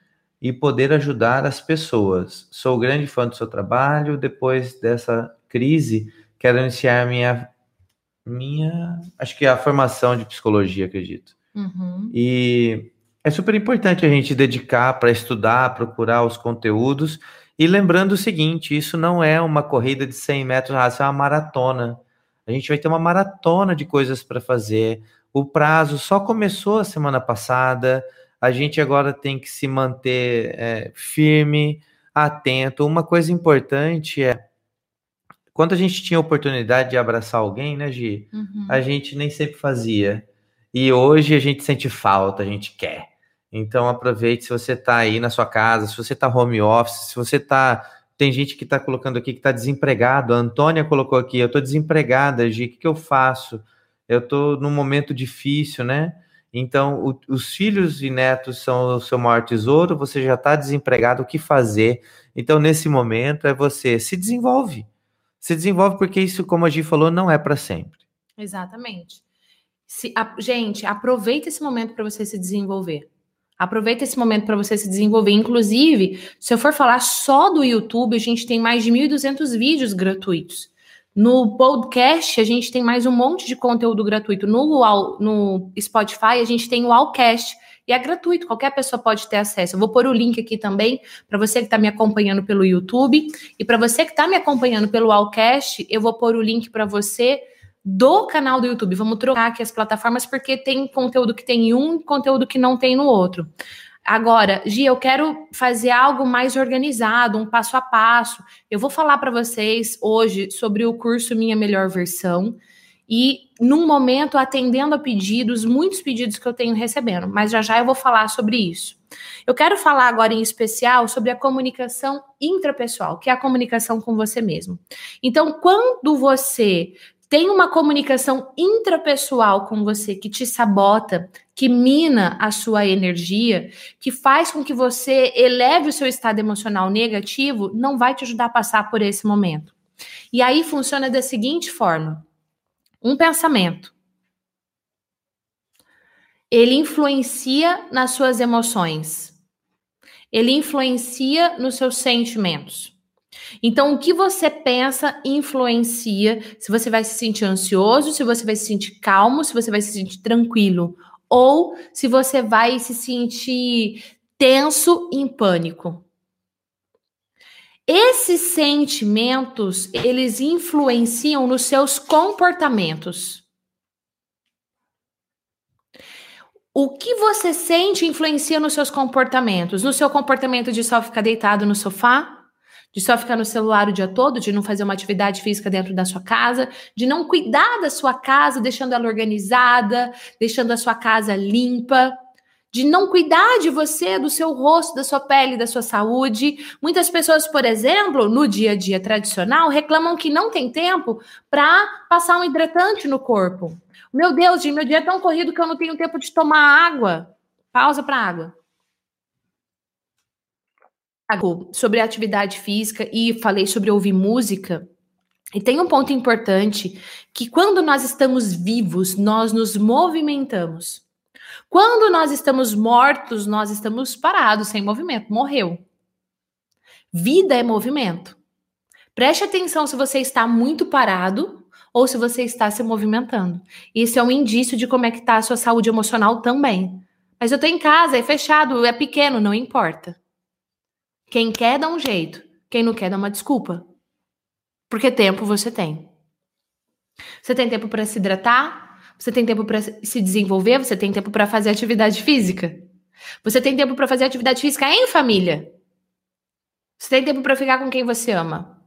S2: e poder ajudar as pessoas. Sou grande fã do seu trabalho. Depois dessa crise, quero iniciar minha, minha, acho que é a formação de psicologia, acredito. Uhum. E é super importante a gente dedicar para estudar, procurar os conteúdos. E lembrando o seguinte: isso não é uma corrida de 100 metros raso, é uma maratona. A gente vai ter uma maratona de coisas para fazer. O prazo só começou a semana passada. A gente agora tem que se manter é, firme, atento. Uma coisa importante é quando a gente tinha oportunidade de abraçar alguém, né, Gi? Uhum. A gente nem sempre fazia. E hoje a gente sente falta, a gente quer. Então aproveite se você está aí na sua casa, se você está home office, se você está. Tem gente que está colocando aqui que está desempregado. A Antônia colocou aqui, eu estou desempregada, Gi, o que, que eu faço? Eu estou num momento difícil, né? Então, o, os filhos e netos são o seu maior tesouro, você já está desempregado, o que fazer? Então, nesse momento, é você se desenvolve se desenvolve porque isso, como a Gi falou, não é para sempre.
S1: Exatamente. Se, a, gente, aproveita esse momento para você se desenvolver. Aproveita esse momento para você se desenvolver. Inclusive, se eu for falar só do YouTube, a gente tem mais de 1.200 vídeos gratuitos. No podcast, a gente tem mais um monte de conteúdo gratuito. No, no Spotify, a gente tem o Allcast, e é gratuito, qualquer pessoa pode ter acesso. Eu vou pôr o link aqui também para você que está me acompanhando pelo YouTube e para você que está me acompanhando pelo Allcast, eu vou pôr o link para você do canal do YouTube. Vamos trocar aqui as plataformas porque tem conteúdo que tem em um conteúdo que não tem no outro. Agora, Gi, eu quero fazer algo mais organizado, um passo a passo. Eu vou falar para vocês hoje sobre o curso Minha Melhor Versão e num momento atendendo a pedidos, muitos pedidos que eu tenho recebendo, mas já já eu vou falar sobre isso. Eu quero falar agora em especial sobre a comunicação intrapessoal, que é a comunicação com você mesmo. Então, quando você tem uma comunicação intrapessoal com você que te sabota, que mina a sua energia, que faz com que você eleve o seu estado emocional negativo, não vai te ajudar a passar por esse momento. E aí funciona da seguinte forma: um pensamento. Ele influencia nas suas emoções. Ele influencia nos seus sentimentos. Então, o que você pensa influencia se você vai se sentir ansioso, se você vai se sentir calmo, se você vai se sentir tranquilo, ou se você vai se sentir tenso em pânico. Esses sentimentos, eles influenciam nos seus comportamentos. o que você sente influencia nos seus comportamentos, no seu comportamento de só ficar deitado no sofá, de só ficar no celular o dia todo, de não fazer uma atividade física dentro da sua casa, de não cuidar da sua casa, deixando ela organizada, deixando a sua casa limpa, de não cuidar de você, do seu rosto, da sua pele, da sua saúde. Muitas pessoas, por exemplo, no dia a dia tradicional, reclamam que não tem tempo para passar um hidratante no corpo. Meu Deus, meu dia é tão corrido que eu não tenho tempo de tomar água. Pausa para água sobre atividade física e falei sobre ouvir música. E tem um ponto importante que quando nós estamos vivos, nós nos movimentamos. Quando nós estamos mortos, nós estamos parados, sem movimento, morreu. Vida é movimento. Preste atenção se você está muito parado ou se você está se movimentando. Isso é um indício de como é que está a sua saúde emocional também. Mas eu estou em casa, é fechado, é pequeno, não importa. Quem quer dá um jeito, quem não quer dá uma desculpa. Porque tempo você tem. Você tem tempo para se hidratar, você tem tempo para se desenvolver, você tem tempo para fazer atividade física. Você tem tempo para fazer atividade física em família. Você tem tempo para ficar com quem você ama.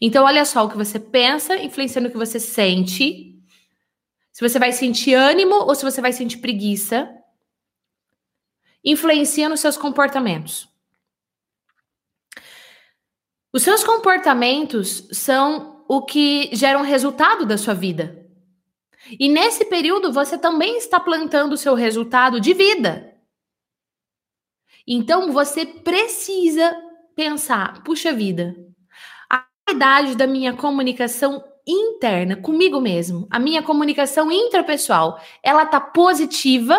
S1: Então, olha só, o que você pensa influencia no que você sente. Se você vai sentir ânimo ou se você vai sentir preguiça. Influencia nos seus comportamentos. Os seus comportamentos são o que geram resultado da sua vida. E nesse período você também está plantando o seu resultado de vida. Então você precisa pensar, puxa vida, a qualidade da minha comunicação interna comigo mesmo, a minha comunicação intrapessoal, ela tá positiva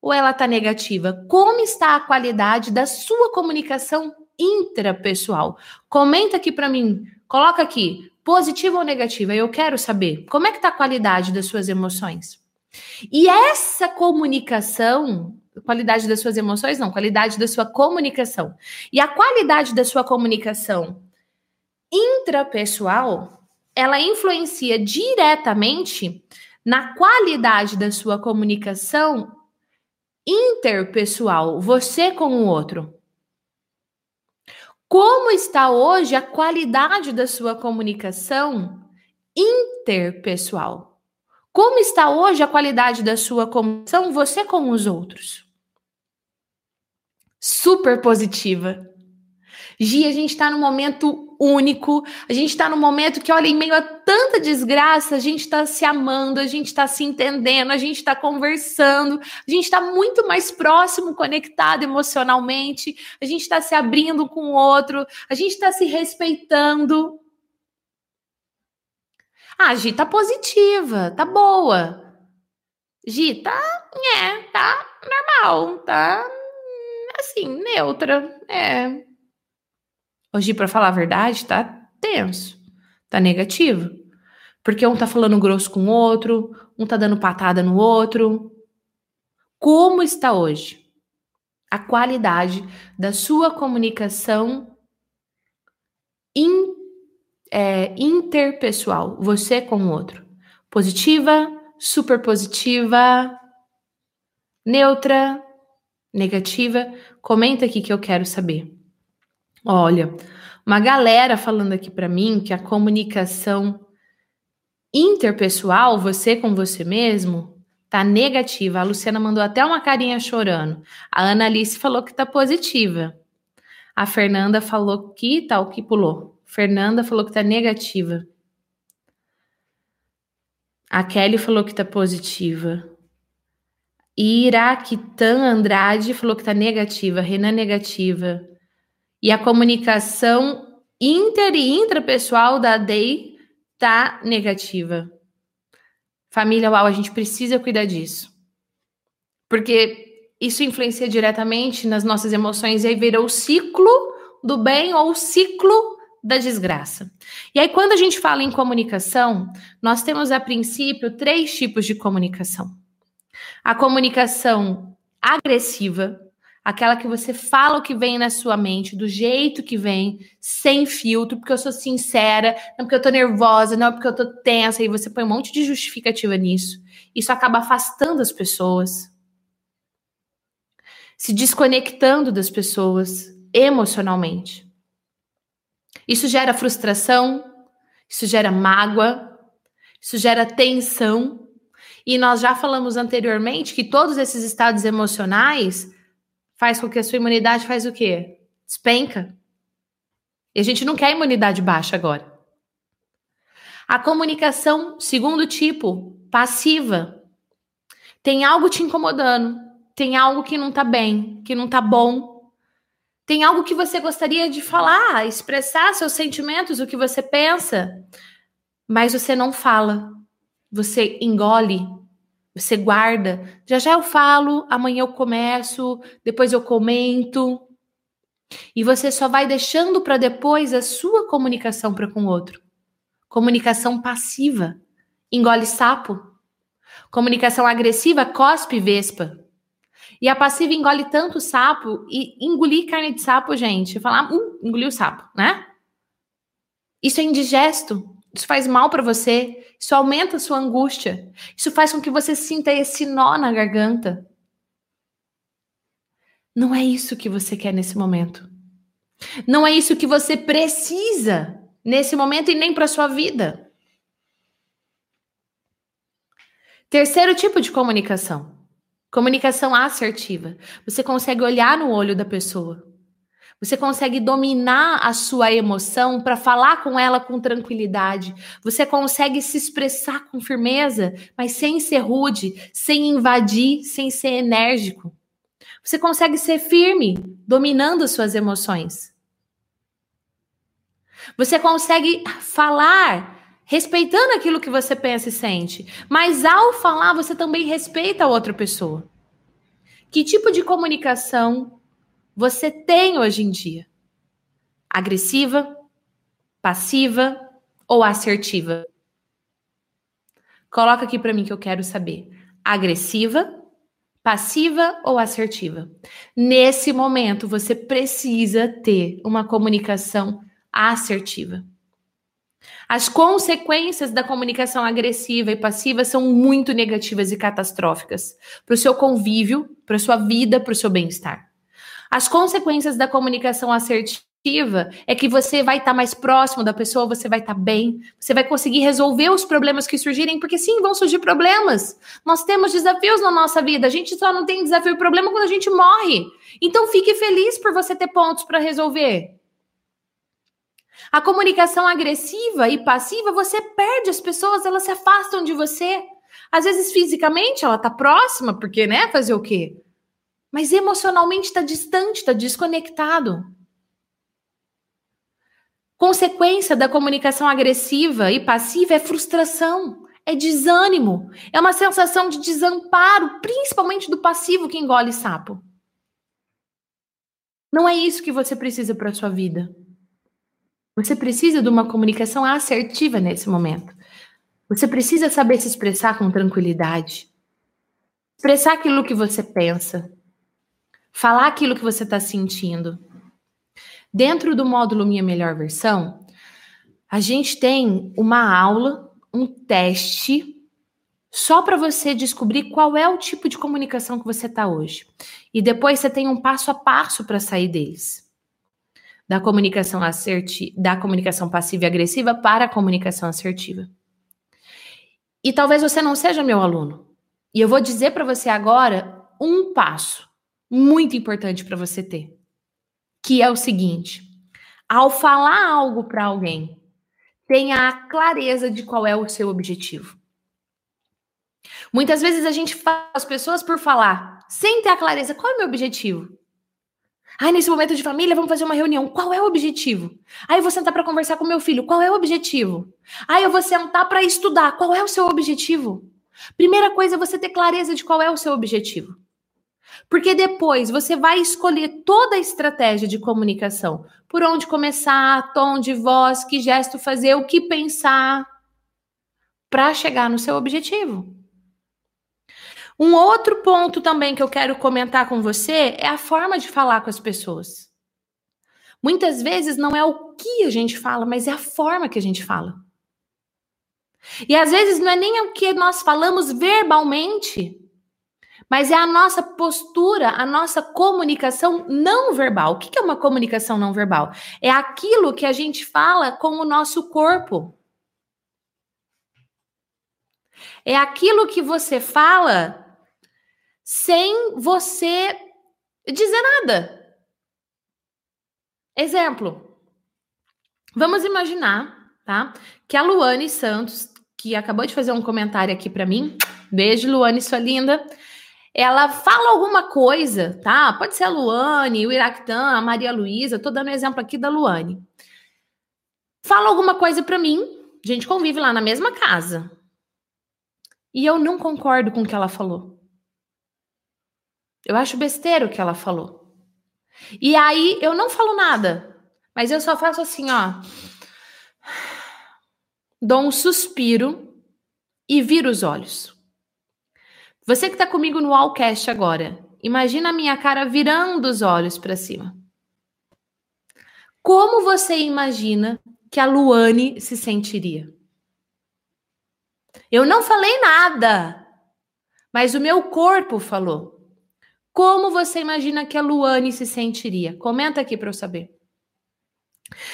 S1: ou ela tá negativa? Como está a qualidade da sua comunicação intrapessoal. Comenta aqui para mim, coloca aqui, positiva ou negativa, eu quero saber. Como é que tá a qualidade das suas emoções? E essa comunicação, qualidade das suas emoções, não, qualidade da sua comunicação. E a qualidade da sua comunicação intrapessoal, ela influencia diretamente na qualidade da sua comunicação interpessoal, você com o outro. Como está hoje a qualidade da sua comunicação interpessoal? Como está hoje a qualidade da sua comunicação você com os outros? Super positiva. Gi, a gente está num momento único, a gente está num momento que, olha, em meio a tanta desgraça, a gente está se amando, a gente está se entendendo, a gente está conversando, a gente está muito mais próximo, conectado emocionalmente, a gente está se abrindo com o outro, a gente está se respeitando. Ah, Gi, tá positiva, tá boa. Gi, tá, é, tá normal, tá assim, neutra, é. Hoje, para falar a verdade, tá tenso, tá negativo. Porque um tá falando grosso com o outro, um tá dando patada no outro. Como está hoje a qualidade da sua comunicação in, é, interpessoal, você com o outro? Positiva, super positiva, neutra, negativa? Comenta aqui que eu quero saber. Olha, uma galera falando aqui para mim que a comunicação interpessoal, você com você mesmo, tá negativa. A Luciana mandou até uma carinha chorando. A Ana Alice falou que tá positiva. A Fernanda falou que tal tá, que pulou. Fernanda falou que tá negativa. A Kelly falou que tá positiva. Iraquitan Andrade falou que tá negativa. Renan negativa. E a comunicação inter e intrapessoal da DEI tá negativa. Família, uau, a gente precisa cuidar disso. Porque isso influencia diretamente nas nossas emoções e aí vira o ciclo do bem ou o ciclo da desgraça. E aí, quando a gente fala em comunicação, nós temos a princípio três tipos de comunicação: a comunicação agressiva, aquela que você fala o que vem na sua mente, do jeito que vem, sem filtro, porque eu sou sincera, não porque eu tô nervosa, não porque eu tô tensa, e você põe um monte de justificativa nisso. Isso acaba afastando as pessoas. se desconectando das pessoas emocionalmente. Isso gera frustração, isso gera mágoa, isso gera tensão. E nós já falamos anteriormente que todos esses estados emocionais faz com que a sua imunidade faz o quê? Despenca. E a gente não quer imunidade baixa agora. A comunicação, segundo tipo, passiva. Tem algo te incomodando, tem algo que não tá bem, que não tá bom. Tem algo que você gostaria de falar, expressar seus sentimentos, o que você pensa, mas você não fala. Você engole, você guarda. Já já eu falo, amanhã eu começo, depois eu comento. E você só vai deixando para depois a sua comunicação para com o outro. Comunicação passiva, engole sapo. Comunicação agressiva, cospe vespa. E a passiva engole tanto sapo e engolir carne de sapo, gente, falar, hum, engoliu o sapo, né? Isso é indigesto. Isso faz mal para você. Isso aumenta a sua angústia. Isso faz com que você sinta esse nó na garganta. Não é isso que você quer nesse momento. Não é isso que você precisa nesse momento e nem para sua vida. Terceiro tipo de comunicação. Comunicação assertiva. Você consegue olhar no olho da pessoa. Você consegue dominar a sua emoção para falar com ela com tranquilidade. Você consegue se expressar com firmeza, mas sem ser rude, sem invadir, sem ser enérgico. Você consegue ser firme, dominando suas emoções. Você consegue falar respeitando aquilo que você pensa e sente, mas ao falar você também respeita a outra pessoa. Que tipo de comunicação você tem hoje em dia? Agressiva, passiva ou assertiva? Coloca aqui para mim que eu quero saber. Agressiva, passiva ou assertiva? Nesse momento você precisa ter uma comunicação assertiva. As consequências da comunicação agressiva e passiva são muito negativas e catastróficas para o seu convívio, para a sua vida, para o seu bem-estar. As consequências da comunicação assertiva é que você vai estar tá mais próximo da pessoa, você vai estar tá bem, você vai conseguir resolver os problemas que surgirem, porque sim, vão surgir problemas. Nós temos desafios na nossa vida, a gente só não tem desafio e problema quando a gente morre. Então fique feliz por você ter pontos para resolver. A comunicação agressiva e passiva, você perde as pessoas, elas se afastam de você. Às vezes fisicamente ela tá próxima, porque, né, fazer o quê? Mas emocionalmente está distante, está desconectado. Consequência da comunicação agressiva e passiva é frustração, é desânimo, é uma sensação de desamparo, principalmente do passivo que engole sapo. Não é isso que você precisa para sua vida. Você precisa de uma comunicação assertiva nesse momento. Você precisa saber se expressar com tranquilidade. Expressar aquilo que você pensa. Falar aquilo que você está sentindo. Dentro do módulo Minha Melhor Versão, a gente tem uma aula, um teste, só para você descobrir qual é o tipo de comunicação que você está hoje. E depois você tem um passo a passo para sair deles da comunicação assertiva, da comunicação passiva e agressiva para a comunicação assertiva. E talvez você não seja meu aluno. E eu vou dizer para você agora um passo muito importante para você ter, que é o seguinte: ao falar algo para alguém, tenha a clareza de qual é o seu objetivo. Muitas vezes a gente faz as pessoas por falar, sem ter a clareza qual é o meu objetivo. Ai, nesse momento de família, vamos fazer uma reunião. Qual é o objetivo? Aí eu vou sentar para conversar com meu filho. Qual é o objetivo? Aí eu vou sentar para estudar. Qual é o seu objetivo? Primeira coisa é você ter clareza de qual é o seu objetivo. Porque depois você vai escolher toda a estratégia de comunicação. Por onde começar, tom de voz, que gesto fazer, o que pensar para chegar no seu objetivo. Um outro ponto também que eu quero comentar com você é a forma de falar com as pessoas. Muitas vezes não é o que a gente fala, mas é a forma que a gente fala. E às vezes não é nem o que nós falamos verbalmente, Mas é a nossa postura, a nossa comunicação não verbal. O que é uma comunicação não verbal? É aquilo que a gente fala com o nosso corpo. É aquilo que você fala sem você dizer nada. Exemplo. Vamos imaginar, tá? Que a Luane Santos, que acabou de fazer um comentário aqui para mim, beijo Luane, sua linda ela fala alguma coisa, tá? Pode ser a Luane, o Iractan, a Maria Luísa, tô dando exemplo aqui da Luane. Fala alguma coisa para mim, a gente convive lá na mesma casa. E eu não concordo com o que ela falou. Eu acho besteira o que ela falou. E aí eu não falo nada, mas eu só faço assim, ó. Dou um suspiro e viro os olhos. Você que está comigo no Allcast agora, imagina a minha cara virando os olhos para cima. Como você imagina que a Luane se sentiria? Eu não falei nada, mas o meu corpo falou. Como você imagina que a Luane se sentiria? Comenta aqui para eu saber.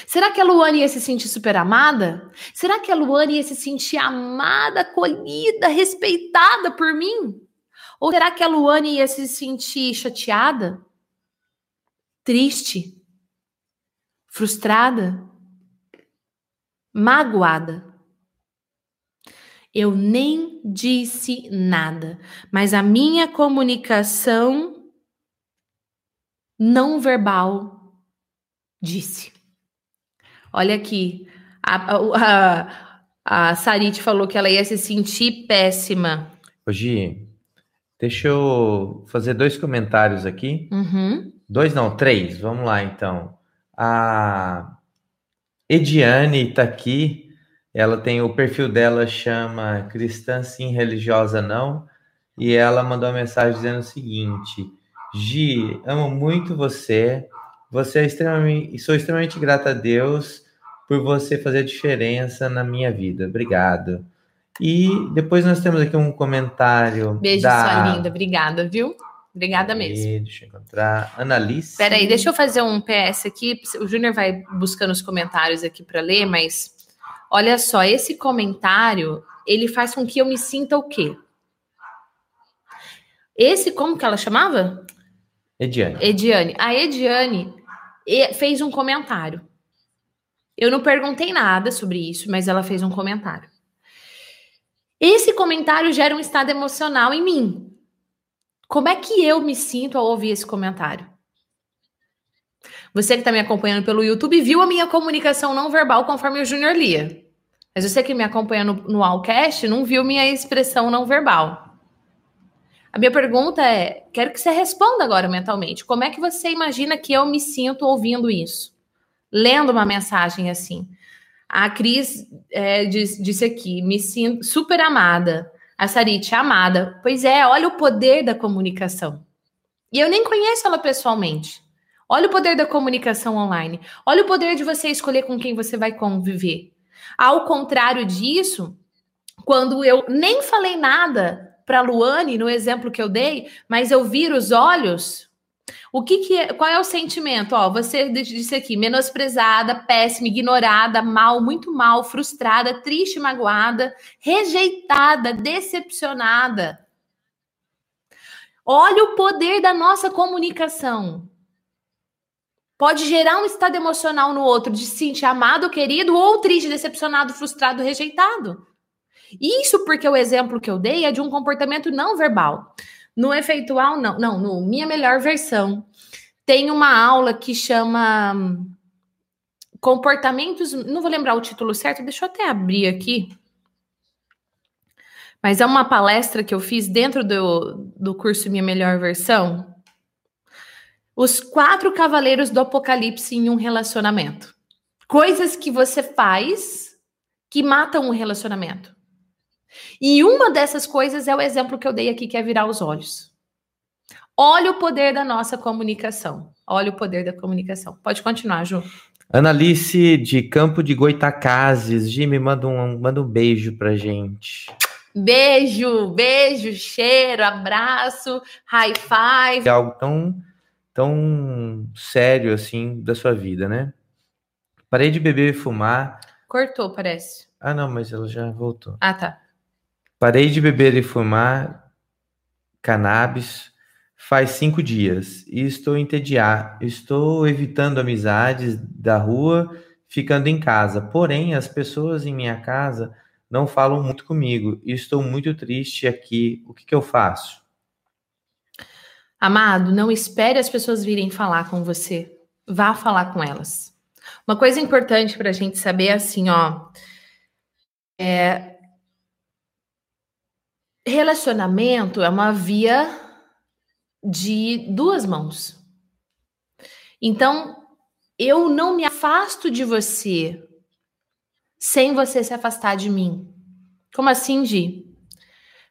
S1: Será que a Luane ia se sentir super amada? Será que a Luane ia se sentir amada, acolhida, respeitada por mim? Ou será que a Luane ia se sentir chateada? Triste? Frustrada? Magoada? Eu nem disse nada, mas a minha comunicação não verbal disse. Olha aqui, a, a, a falou que ela ia se sentir péssima.
S2: Hoje, deixa eu fazer dois comentários aqui.
S1: Uhum.
S2: Dois não, três. Vamos lá, então. A Ediane está aqui. Ela tem o perfil dela chama Cristã Sim Religiosa Não. E ela mandou uma mensagem dizendo o seguinte: Gi, amo muito você. Você é extremamente, sou extremamente grata a Deus por você fazer a diferença na minha vida. Obrigado. E depois nós temos aqui um comentário.
S1: Beijo, da... sua linda. Obrigada, viu? Obrigada mesmo.
S2: Deixa eu encontrar. Annalise.
S1: Peraí, deixa eu fazer um PS aqui. O Júnior vai buscando os comentários aqui para ler, mas olha só, esse comentário ele faz com que eu me sinta o quê? Esse, como que ela chamava?
S2: Ediane.
S1: Ediane. A Ediane fez um comentário. Eu não perguntei nada sobre isso, mas ela fez um comentário. Esse comentário gera um estado emocional em mim. Como é que eu me sinto ao ouvir esse comentário? Você que está me acompanhando pelo YouTube viu a minha comunicação não verbal conforme o Júnior lia. Mas você que me acompanha no, no Allcast não viu minha expressão não verbal. A minha pergunta é: quero que você responda agora mentalmente. Como é que você imagina que eu me sinto ouvindo isso? lendo uma mensagem assim. A Cris é, disse, aqui: me sinto super amada. A Sarit, amada. Pois é, olha o poder da comunicação. E eu nem conheço ela pessoalmente. Olha o poder da comunicação online. Olha o poder de você escolher com quem você vai conviver. Ao contrário disso, quando eu nem falei nada para Luane, no exemplo que eu dei, mas eu viro os olhos, o que, que é, qual é o sentimento? Ó, você disse aqui, menosprezada, péssima, ignorada, mal, muito mal, frustrada, triste, magoada, rejeitada, decepcionada. Olha o poder da nossa comunicação. Pode gerar um estado emocional no outro de se sentir amado, querido, ou triste, decepcionado, frustrado, rejeitado. Isso porque o exemplo que eu dei é de um comportamento não verbal. No efeitual, não, não, no minha melhor versão, tem uma aula que chama hum, Comportamentos. Não vou lembrar o título certo, deixa eu até abrir aqui. Mas é uma palestra que eu fiz dentro do, do curso Minha Melhor Versão. Os quatro cavaleiros do apocalipse em um relacionamento. Coisas que você faz que matam um relacionamento. E uma dessas coisas é o exemplo que eu dei aqui, que é virar os olhos. Olha o poder da nossa comunicação. Olha o poder da comunicação. Pode continuar, Ju.
S2: Analice de Campo de Goitacazes. Me manda um, manda um beijo pra gente.
S1: Beijo, beijo, cheiro, abraço, high five.
S2: É algo tão, tão sério assim da sua vida, né? Parei de beber e fumar.
S1: Cortou, parece.
S2: Ah, não, mas ela já voltou.
S1: Ah, tá.
S2: Parei de beber e fumar cannabis faz cinco dias e estou entediado. Estou evitando amizades da rua, ficando em casa. Porém, as pessoas em minha casa não falam muito comigo e estou muito triste aqui. O que, que eu faço?
S1: Amado, não espere as pessoas virem falar com você. Vá falar com elas. Uma coisa importante para a gente saber é assim, ó. É... Relacionamento é uma via de duas mãos. Então, eu não me afasto de você sem você se afastar de mim. Como assim, Gi?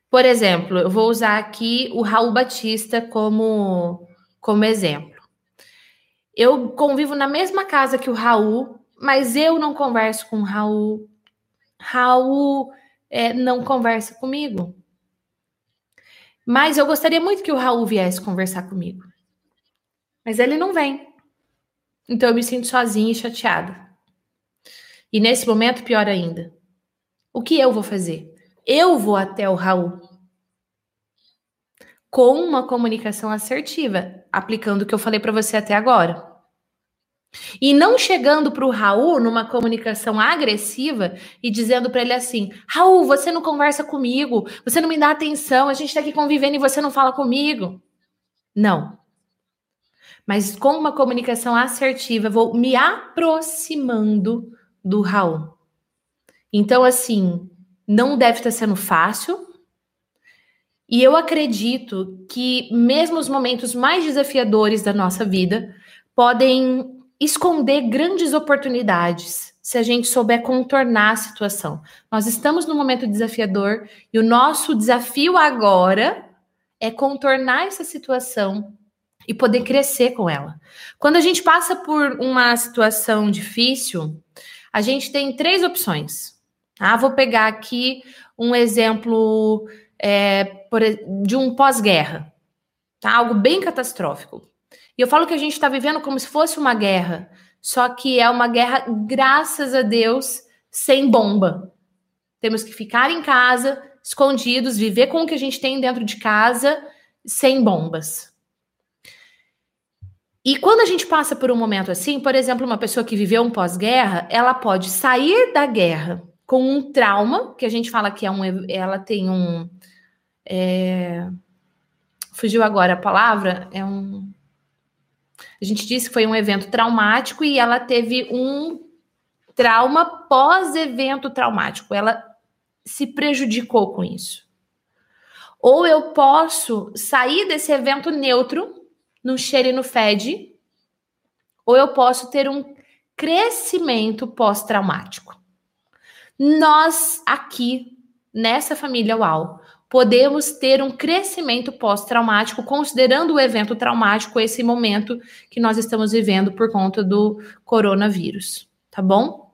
S1: Por exemplo, eu vou usar aqui o Raul Batista como, como exemplo. Eu convivo na mesma casa que o Raul, mas eu não converso com o Raul. Raul é, não conversa comigo. Mas eu gostaria muito que o Raul viesse conversar comigo. Mas ele não vem. Então eu me sinto sozinha e chateada. E nesse momento, pior ainda. O que eu vou fazer? Eu vou até o Raul. Com uma comunicação assertiva, aplicando o que eu falei para você até agora. E não chegando para o Raul numa comunicação agressiva e dizendo para ele assim: Raul, você não conversa comigo, você não me dá atenção, a gente está aqui convivendo e você não fala comigo. Não. Mas com uma comunicação assertiva, vou me aproximando do Raul. Então, assim, não deve estar sendo fácil. E eu acredito que mesmo os momentos mais desafiadores da nossa vida podem esconder grandes oportunidades se a gente souber contornar a situação. Nós estamos num momento desafiador e o nosso desafio agora é contornar essa situação e poder crescer com ela. Quando a gente passa por uma situação difícil, a gente tem três opções. Ah, vou pegar aqui um exemplo é, por, de um pós-guerra, tá? Algo bem catastrófico. E eu falo que a gente está vivendo como se fosse uma guerra, só que é uma guerra, graças a Deus, sem bomba. Temos que ficar em casa, escondidos, viver com o que a gente tem dentro de casa, sem bombas. E quando a gente passa por um momento assim, por exemplo, uma pessoa que viveu um pós-guerra, ela pode sair da guerra com um trauma, que a gente fala que é um, ela tem um, é, fugiu agora a palavra, é um, a gente disse que foi um evento traumático e ela teve um trauma pós-evento traumático, ela se prejudicou com isso. Ou eu posso sair desse evento neutro no cheiro e no fede, ou eu posso ter um crescimento pós-traumático. Nós aqui nessa família UAU podemos ter um crescimento pós-traumático, considerando o evento traumático, esse momento que nós estamos vivendo por conta do coronavírus, tá bom?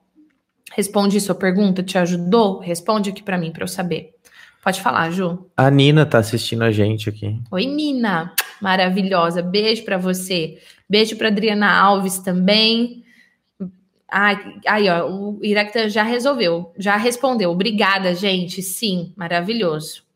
S1: Responde sua pergunta, te ajudou? Responde aqui para mim para eu saber. Pode falar, Ju.
S2: A Nina tá assistindo a gente aqui.
S1: Oi, Nina maravilhosa. Beijo para você. Beijo para Adriana Alves também. Ai, aí, ó, o Iraquita já resolveu, já respondeu. Obrigada, gente. Sim, maravilhoso.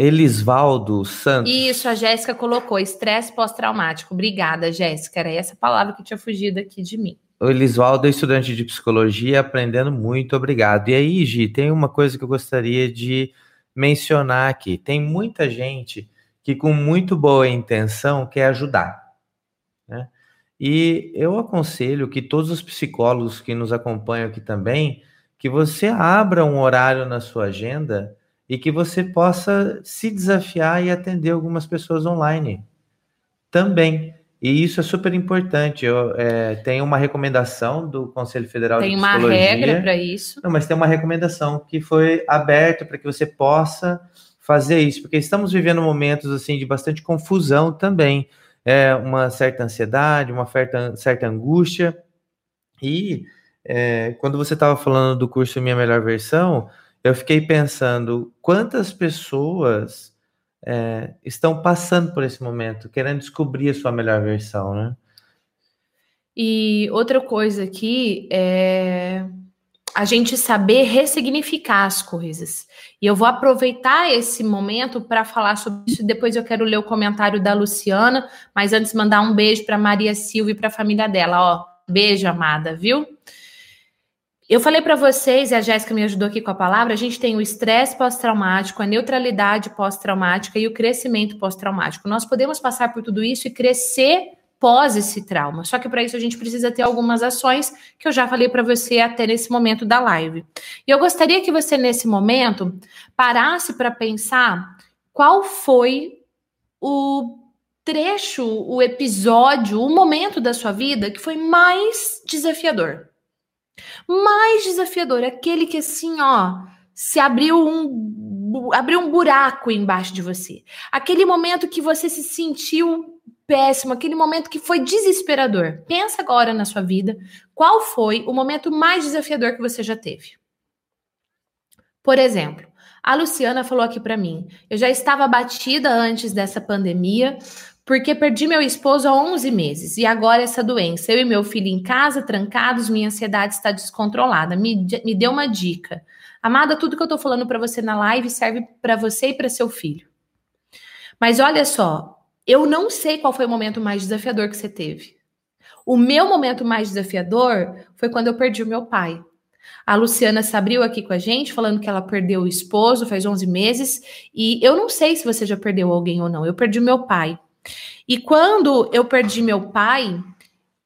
S2: Elisvaldo Santos.
S1: Isso, a Jéssica colocou, estresse pós-traumático. Obrigada, Jéssica. Era essa palavra que tinha fugido aqui de mim.
S2: O Elisvaldo é estudante de psicologia, aprendendo muito, obrigado. E aí, Gi, tem uma coisa que eu gostaria de mencionar aqui. Tem muita gente que com muito boa intenção quer ajudar. Né? E eu aconselho que todos os psicólogos que nos acompanham aqui também, que você abra um horário na sua agenda e que você possa se desafiar e atender algumas pessoas online também. E isso é super importante. Eu é, tenho uma recomendação do Conselho Federal
S1: tem
S2: de Psicologia.
S1: Tem uma regra para isso.
S2: Não, mas tem uma recomendação que foi aberta para que você possa fazer isso, porque estamos vivendo momentos assim de bastante confusão também, é uma certa ansiedade, uma certa, certa angústia. E é, quando você estava falando do curso Minha Melhor Versão, eu fiquei pensando quantas pessoas é, estão passando por esse momento, querendo descobrir a sua melhor versão, né?
S1: E outra coisa aqui é a gente saber ressignificar as coisas. E eu vou aproveitar esse momento para falar sobre isso. Depois eu quero ler o comentário da Luciana, mas antes mandar um beijo para Maria Silva e para a família dela. Ó, beijo, amada, viu? Eu falei para vocês, e a Jéssica me ajudou aqui com a palavra, a gente tem o estresse pós-traumático, a neutralidade pós-traumática e o crescimento pós-traumático. Nós podemos passar por tudo isso e crescer pós esse trauma. Só que para isso a gente precisa ter algumas ações que eu já falei para você até nesse momento da live. E eu gostaria que você nesse momento parasse para pensar qual foi o trecho, o episódio, o momento da sua vida que foi mais desafiador mais desafiador, aquele que assim, ó, se abriu um abriu um buraco embaixo de você. Aquele momento que você se sentiu péssimo, aquele momento que foi desesperador. Pensa agora na sua vida, qual foi o momento mais desafiador que você já teve? Por exemplo, a Luciana falou aqui para mim: eu já estava batida antes dessa pandemia, porque perdi meu esposo há 11 meses e agora essa doença. Eu e meu filho em casa, trancados, minha ansiedade está descontrolada. Me, me uma dica. Amada, tudo que eu tô falando para você na live serve para você e para seu filho. Mas olha só, eu não sei qual foi o momento mais desafiador que você teve. O meu momento mais desafiador foi quando eu perdi o meu pai. A Luciana se abriu aqui com a gente, falando que ela perdeu o esposo faz 11 meses. E eu não sei se você já perdeu alguém ou não. Eu perdi o meu pai. E quando eu perdi meu pai,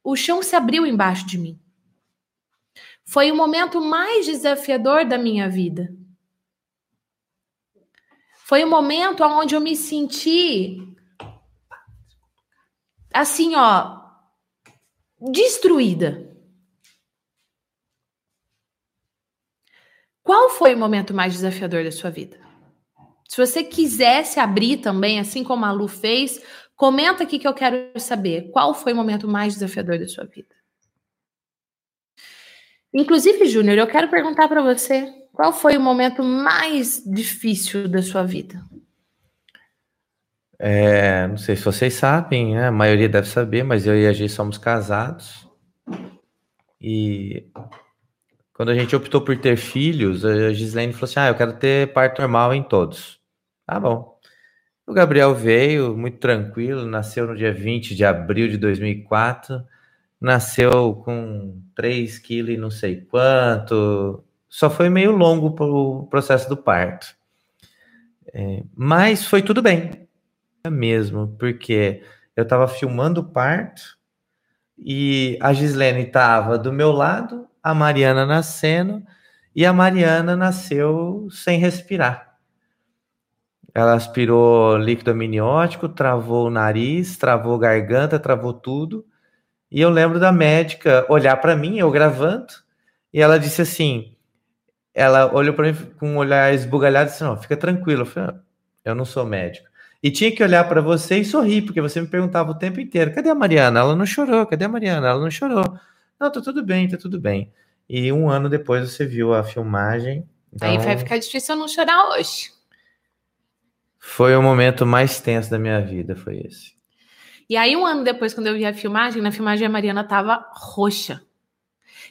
S1: o chão se abriu embaixo de mim. Foi o momento mais desafiador da minha vida. Foi o momento onde eu me senti assim, ó, destruída. Qual foi o momento mais desafiador da sua vida? Se você quisesse abrir também, assim como a Lu fez, comenta aqui que eu quero saber qual foi o momento mais desafiador da sua vida. Inclusive, Júnior, eu quero perguntar para você qual foi o momento mais difícil da sua vida?
S2: É, não sei se vocês sabem, né? a maioria deve saber, mas eu e a Gi somos casados. E quando a gente optou por ter filhos, a Gislaine falou assim: Ah, eu quero ter parto normal em todos. Tá bom. O Gabriel veio muito tranquilo, nasceu no dia 20 de abril de 2004, nasceu com 3 quilos e não sei quanto, só foi meio longo o processo do parto. É, mas foi tudo bem, mesmo, porque eu estava filmando o parto e a Gislene estava do meu lado, a Mariana nascendo, e a Mariana nasceu sem respirar. Ela aspirou líquido amniótico, travou o nariz, travou a garganta, travou tudo. E eu lembro da médica olhar para mim, eu gravando, e ela disse assim: ela olhou para mim com um olhar esbugalhado e disse: Não, fica tranquilo. Eu falei: ah, Eu não sou médico. E tinha que olhar para você e sorrir, porque você me perguntava o tempo inteiro: Cadê a Mariana? Ela não chorou. Cadê a Mariana? Ela não chorou. Não, tá tudo bem, tá tudo bem. E um ano depois você viu a filmagem.
S1: Então... Aí vai ficar difícil eu não chorar hoje.
S2: Foi o momento mais tenso da minha vida, foi esse.
S1: E aí, um ano depois, quando eu vi a filmagem, na filmagem a Mariana tava roxa.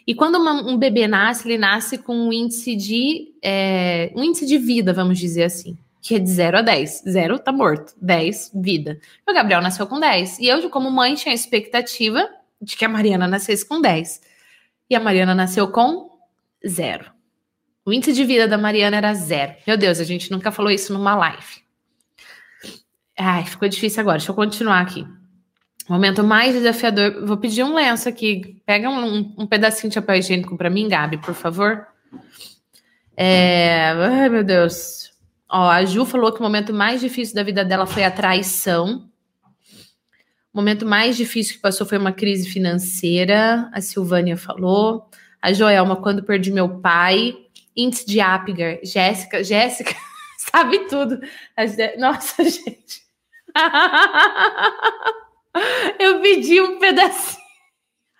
S1: E quando uma, um bebê nasce, ele nasce com um índice de é, um índice de vida, vamos dizer assim, que é de 0 a 10. 0 tá morto, 10 vida. O Gabriel nasceu com 10. E eu, como mãe, tinha a expectativa de que a Mariana nascesse com 10. E a Mariana nasceu com 0. O índice de vida da Mariana era zero. Meu Deus, a gente nunca falou isso numa live. Ai, ficou difícil agora. Deixa eu continuar aqui. Momento mais desafiador. Vou pedir um lenço aqui. Pega um, um pedacinho de papel higiênico para mim, Gabi, por favor. É... Ai, meu Deus. Ó, a Ju falou que o momento mais difícil da vida dela foi a traição. O momento mais difícil que passou foi uma crise financeira. A Silvânia falou. A Joelma, quando perdi meu pai. Índice de Apgar. Jéssica, Jéssica sabe tudo. Nossa, gente. Eu pedi um pedacinho.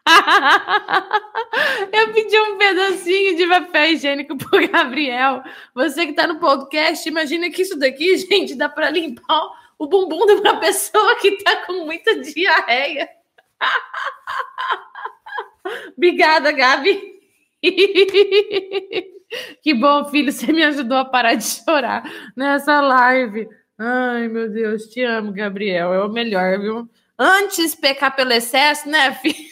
S1: Eu pedi um pedacinho de papel higiênico pro Gabriel. Você que tá no podcast, imagina que isso daqui, gente, dá para limpar o bumbum de uma pessoa que tá com muita diarreia. Obrigada, Gabi. Que bom, filho, você me ajudou a parar de chorar nessa live. Ai, meu Deus, te amo, Gabriel. É o melhor, viu? Antes pecar pelo excesso, né, filho?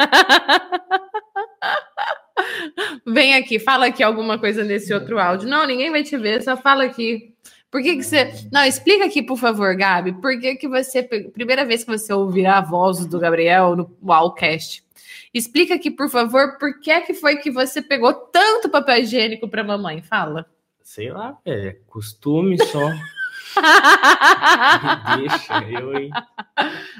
S1: Vem aqui, fala aqui alguma coisa nesse outro áudio. Não, ninguém vai te ver, só fala aqui. Por que, que você. Não, explica aqui, por favor, Gabi. Por que, que você. Primeira vez que você ouvirá a voz do Gabriel no Wowcast. Explica aqui, por favor, por que, que foi que você pegou tanto papel higiênico para mamãe? Fala.
S3: Sei lá, é costume só. deixa, eu, hein?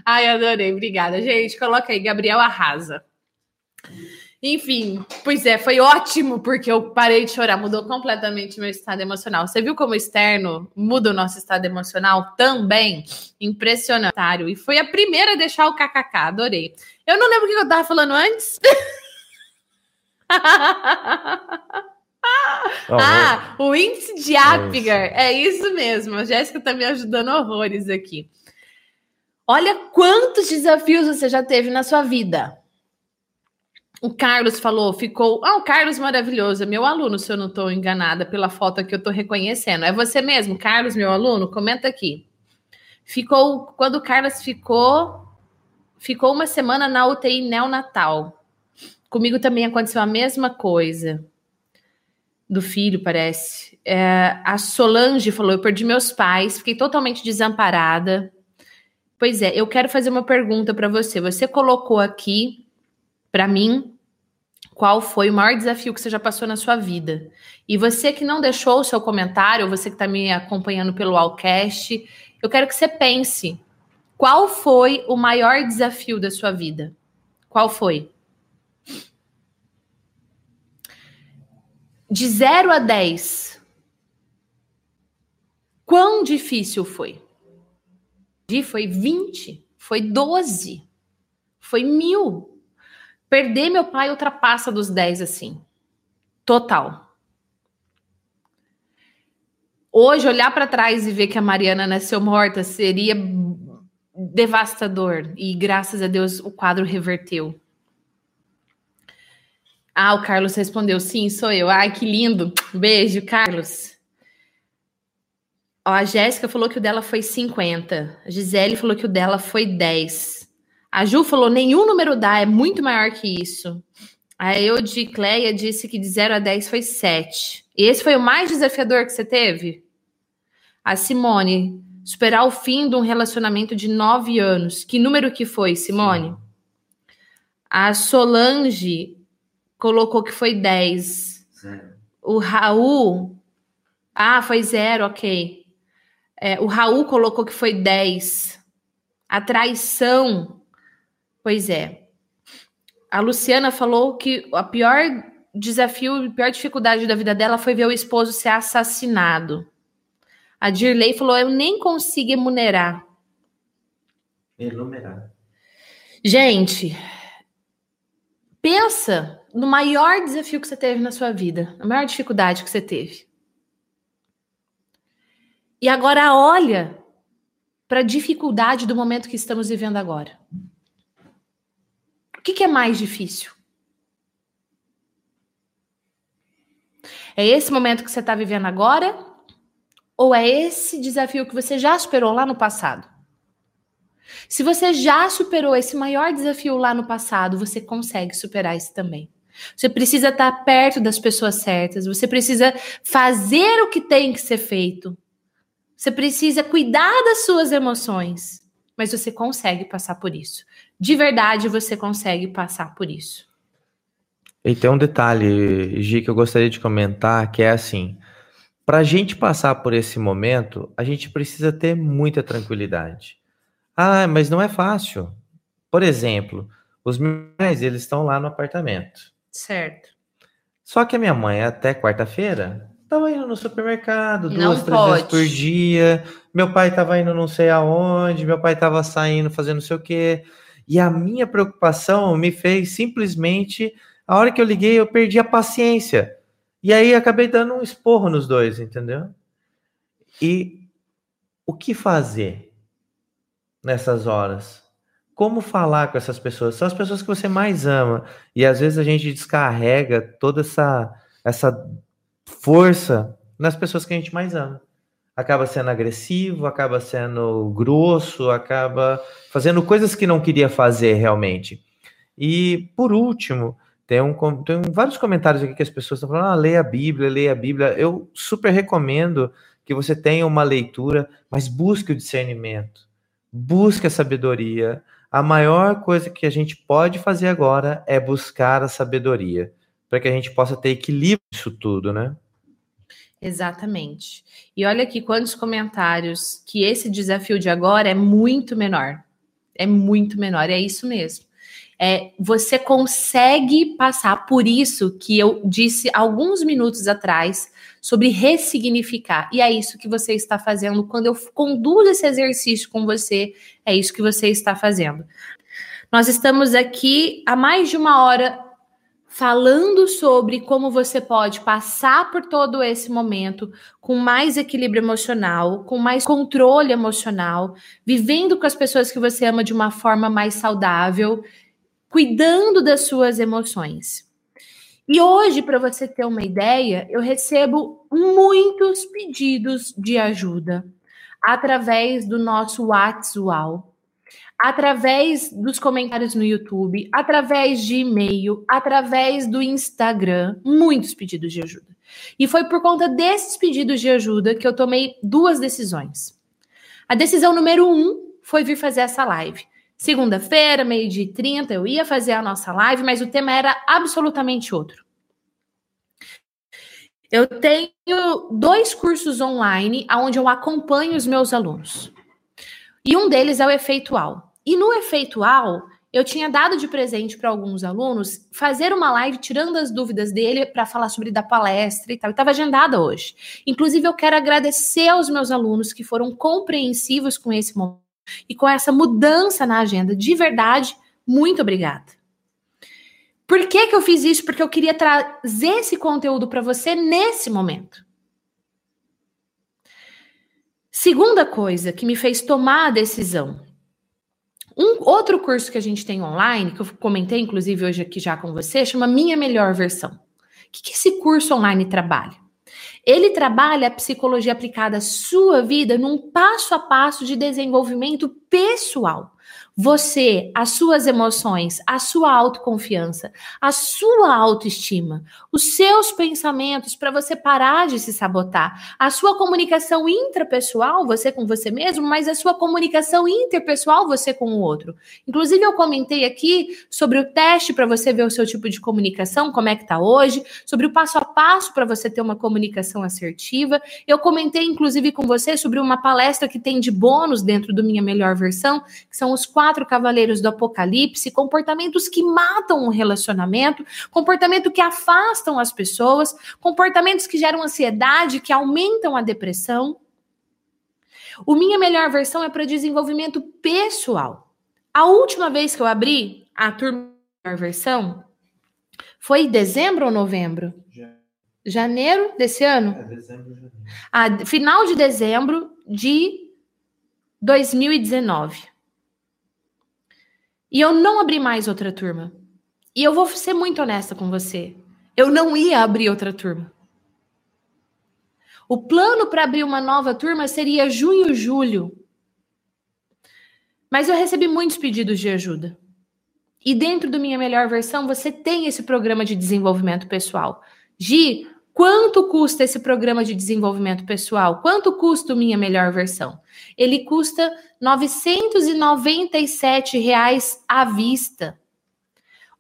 S1: Ai, adorei, obrigada. Gente, coloca aí, Gabriel arrasa. Enfim, pois é, foi ótimo porque eu parei de chorar, mudou completamente meu estado emocional. Você viu como o externo muda o nosso estado emocional também? Impressionante. E foi a primeira a deixar o kkk, adorei. Eu não lembro o que eu tava falando antes. ah, o índice de Apgar. É isso mesmo. A Jéssica tá me ajudando horrores aqui. Olha quantos desafios você já teve na sua vida. O Carlos falou, ficou. Ah, o Carlos maravilhoso, é meu aluno, se eu não estou enganada pela foto que eu estou reconhecendo. É você mesmo, Carlos, meu aluno? Comenta aqui. Ficou. Quando o Carlos ficou. Ficou uma semana na UTI neonatal. Comigo também aconteceu a mesma coisa. Do filho, parece. É, a Solange falou: eu perdi meus pais, fiquei totalmente desamparada. Pois é, eu quero fazer uma pergunta para você. Você colocou aqui para mim, qual foi o maior desafio que você já passou na sua vida. E você que não deixou o seu comentário, você que está me acompanhando pelo Allcast, eu quero que você pense: qual foi o maior desafio da sua vida? Qual foi? De 0 a 10, quão difícil foi? Foi 20, foi 12, foi mil, Perder meu pai ultrapassa dos 10 assim. Total. Hoje, olhar para trás e ver que a Mariana nasceu morta seria devastador. E graças a Deus o quadro reverteu. Ah, o Carlos respondeu: sim, sou eu. Ai, que lindo. Beijo, Carlos. Ó, a Jéssica falou que o dela foi 50. A Gisele falou que o dela foi 10. A Ju falou: nenhum número dá, é muito maior que isso. A Eudicleia disse que de 0 a 10 foi 7. E esse foi o mais desafiador que você teve? A Simone, superar o fim de um relacionamento de 9 anos. Que número que foi, Simone? Sim. A Solange colocou que foi 10. Zero. O Raul. Ah, foi zero, ok. É, o Raul colocou que foi 10. A traição Pois é. A Luciana falou que a pior desafio, a pior dificuldade da vida dela foi ver o esposo ser assassinado. A Dirley falou: Eu nem consigo enumerar.
S2: Enumerar.
S1: Gente, pensa no maior desafio que você teve na sua vida, a maior dificuldade que você teve. E agora olha para a dificuldade do momento que estamos vivendo agora. O que, que é mais difícil? É esse momento que você está vivendo agora? Ou é esse desafio que você já superou lá no passado? Se você já superou esse maior desafio lá no passado, você consegue superar esse também. Você precisa estar perto das pessoas certas, você precisa fazer o que tem que ser feito. Você precisa cuidar das suas emoções, mas você consegue passar por isso de verdade você consegue passar por isso.
S2: E tem um detalhe, Gi, que eu gostaria de comentar, que é assim: para a gente passar por esse momento, a gente precisa ter muita tranquilidade. Ah, mas não é fácil. Por exemplo, os meus eles estão lá no apartamento.
S1: Certo.
S2: Só que a minha mãe, até quarta-feira, estava indo no supermercado duas, não três pode. vezes por dia. Meu pai estava indo não sei aonde, meu pai estava saindo fazendo não sei o quê. E a minha preocupação me fez simplesmente, a hora que eu liguei, eu perdi a paciência. E aí acabei dando um esporro nos dois, entendeu? E o que fazer nessas horas? Como falar com essas pessoas? São as pessoas que você mais ama. E às vezes a gente descarrega toda essa, essa força nas pessoas que a gente mais ama acaba sendo agressivo, acaba sendo grosso, acaba fazendo coisas que não queria fazer realmente. E por último, tem, um, tem vários comentários aqui que as pessoas estão falando: ah, leia a Bíblia, leia a Bíblia. Eu super recomendo que você tenha uma leitura, mas busque o discernimento, busque a sabedoria. A maior coisa que a gente pode fazer agora é buscar a sabedoria, para que a gente possa ter equilíbrio nisso tudo, né?
S1: Exatamente. E olha aqui quantos comentários que esse desafio de agora é muito menor. É muito menor, é isso mesmo. É, você consegue passar por isso que eu disse alguns minutos atrás sobre ressignificar. E é isso que você está fazendo quando eu conduzo esse exercício com você, é isso que você está fazendo. Nós estamos aqui há mais de uma hora falando sobre como você pode passar por todo esse momento com mais equilíbrio emocional, com mais controle emocional, vivendo com as pessoas que você ama de uma forma mais saudável, cuidando das suas emoções. E hoje, para você ter uma ideia, eu recebo muitos pedidos de ajuda através do nosso WhatsApp através dos comentários no YouTube, através de e-mail, através do Instagram, muitos pedidos de ajuda. E foi por conta desses pedidos de ajuda que eu tomei duas decisões. A decisão número um foi vir fazer essa live. Segunda-feira, meio-dia e 30, eu ia fazer a nossa live, mas o tema era absolutamente outro. Eu tenho dois cursos online onde eu acompanho os meus alunos. E um deles é o efeitual. E no efeitual, eu tinha dado de presente para alguns alunos fazer uma live tirando as dúvidas dele para falar sobre da palestra e tal. Estava agendada hoje. Inclusive, eu quero agradecer aos meus alunos que foram compreensivos com esse momento e com essa mudança na agenda. De verdade, muito obrigada. Por que, que eu fiz isso? Porque eu queria trazer esse conteúdo para você nesse momento. Segunda coisa que me fez tomar a decisão um outro curso que a gente tem online, que eu comentei inclusive hoje aqui já com você, chama Minha Melhor Versão. O que, que esse curso online trabalha? Ele trabalha a psicologia aplicada à sua vida num passo a passo de desenvolvimento pessoal. Você, as suas emoções, a sua autoconfiança, a sua autoestima, os seus pensamentos para você parar de se sabotar, a sua comunicação intrapessoal, você com você mesmo, mas a sua comunicação interpessoal, você com o outro. Inclusive, eu comentei aqui sobre o teste para você ver o seu tipo de comunicação, como é que tá hoje, sobre o passo a passo para você ter uma comunicação assertiva. Eu comentei, inclusive, com você sobre uma palestra que tem de bônus dentro do Minha Melhor Versão, que são os quatro cavaleiros do Apocalipse, comportamentos que matam um relacionamento, comportamento que afastam as pessoas, comportamentos que geram ansiedade, que aumentam a depressão. O minha melhor versão é para desenvolvimento pessoal. A última vez que eu abri a turma melhor versão foi em dezembro ou novembro? Janeiro desse ano? É, dezembro, janeiro. Ah, final de dezembro de 2019. E eu não abri mais outra turma. E eu vou ser muito honesta com você. Eu não ia abrir outra turma. O plano para abrir uma nova turma seria junho, julho. Mas eu recebi muitos pedidos de ajuda. E dentro do minha melhor versão, você tem esse programa de desenvolvimento pessoal. Gi, quanto custa esse programa de desenvolvimento pessoal? Quanto custa minha melhor versão? Ele custa 997 reais à vista.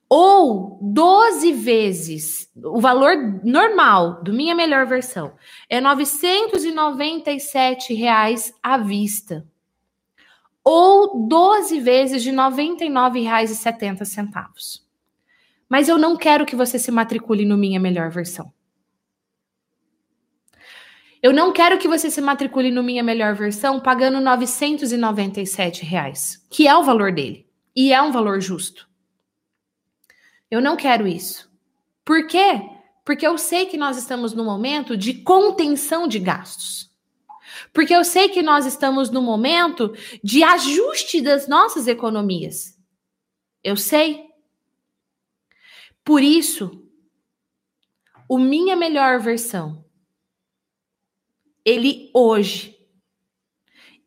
S1: Ou 12 vezes o valor normal do minha melhor versão é 997 reais à vista. Ou 12 vezes de R$ 99,70. Mas eu não quero que você se matricule no minha melhor versão. Eu não quero que você se matricule no Minha Melhor Versão pagando 997 reais, que é o valor dele. E é um valor justo. Eu não quero isso. Por quê? Porque eu sei que nós estamos no momento de contenção de gastos. Porque eu sei que nós estamos no momento de ajuste das nossas economias. Eu sei. Por isso, o minha melhor versão, ele hoje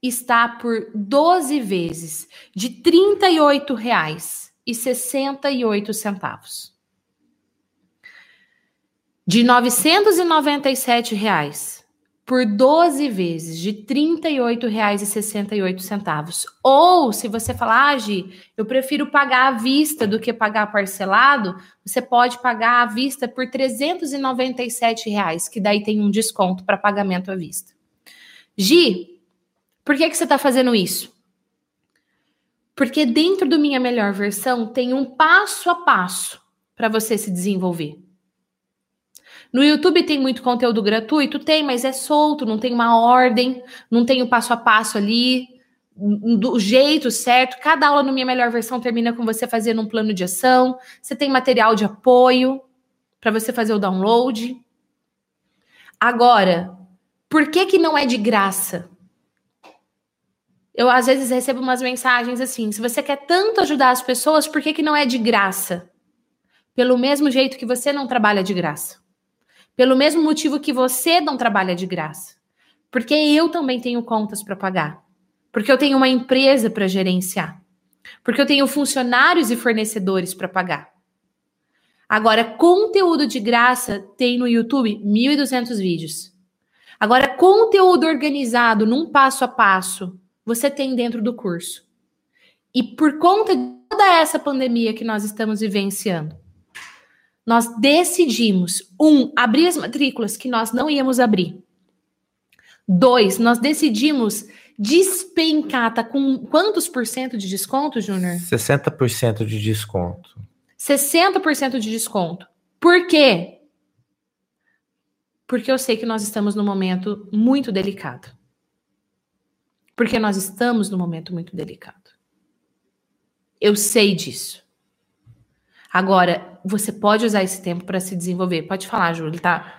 S1: está por 12 vezes de R$ 38,68. De 997 reais por 12 vezes de R$ 38,68. Ou, se você falar, ah, Gi, eu prefiro pagar à vista do que pagar parcelado, você pode pagar à vista por 397 reais, que daí tem um desconto para pagamento à vista. Gi, por que, que você está fazendo isso? Porque dentro do Minha Melhor Versão tem um passo a passo para você se desenvolver. No YouTube tem muito conteúdo gratuito? Tem, mas é solto, não tem uma ordem, não tem o passo a passo ali, do jeito certo. Cada aula no Minha Melhor Versão termina com você fazendo um plano de ação. Você tem material de apoio para você fazer o download. Agora, por que que não é de graça? Eu às vezes recebo umas mensagens assim: se você quer tanto ajudar as pessoas, por que que não é de graça? Pelo mesmo jeito que você não trabalha de graça. Pelo mesmo motivo que você não trabalha de graça. Porque eu também tenho contas para pagar. Porque eu tenho uma empresa para gerenciar. Porque eu tenho funcionários e fornecedores para pagar. Agora, conteúdo de graça tem no YouTube 1.200 vídeos. Agora, conteúdo organizado num passo a passo, você tem dentro do curso. E por conta de toda essa pandemia que nós estamos vivenciando, nós decidimos, um, abrir as matrículas que nós não íamos abrir. Dois, nós decidimos despencar, tá com quantos por cento de desconto, Júnior?
S2: 60% de desconto.
S1: 60% de desconto. Por quê? Porque eu sei que nós estamos num momento muito delicado. Porque nós estamos num momento muito delicado. Eu sei disso. Agora, você pode usar esse tempo para se desenvolver. Pode falar, Júlio, tá?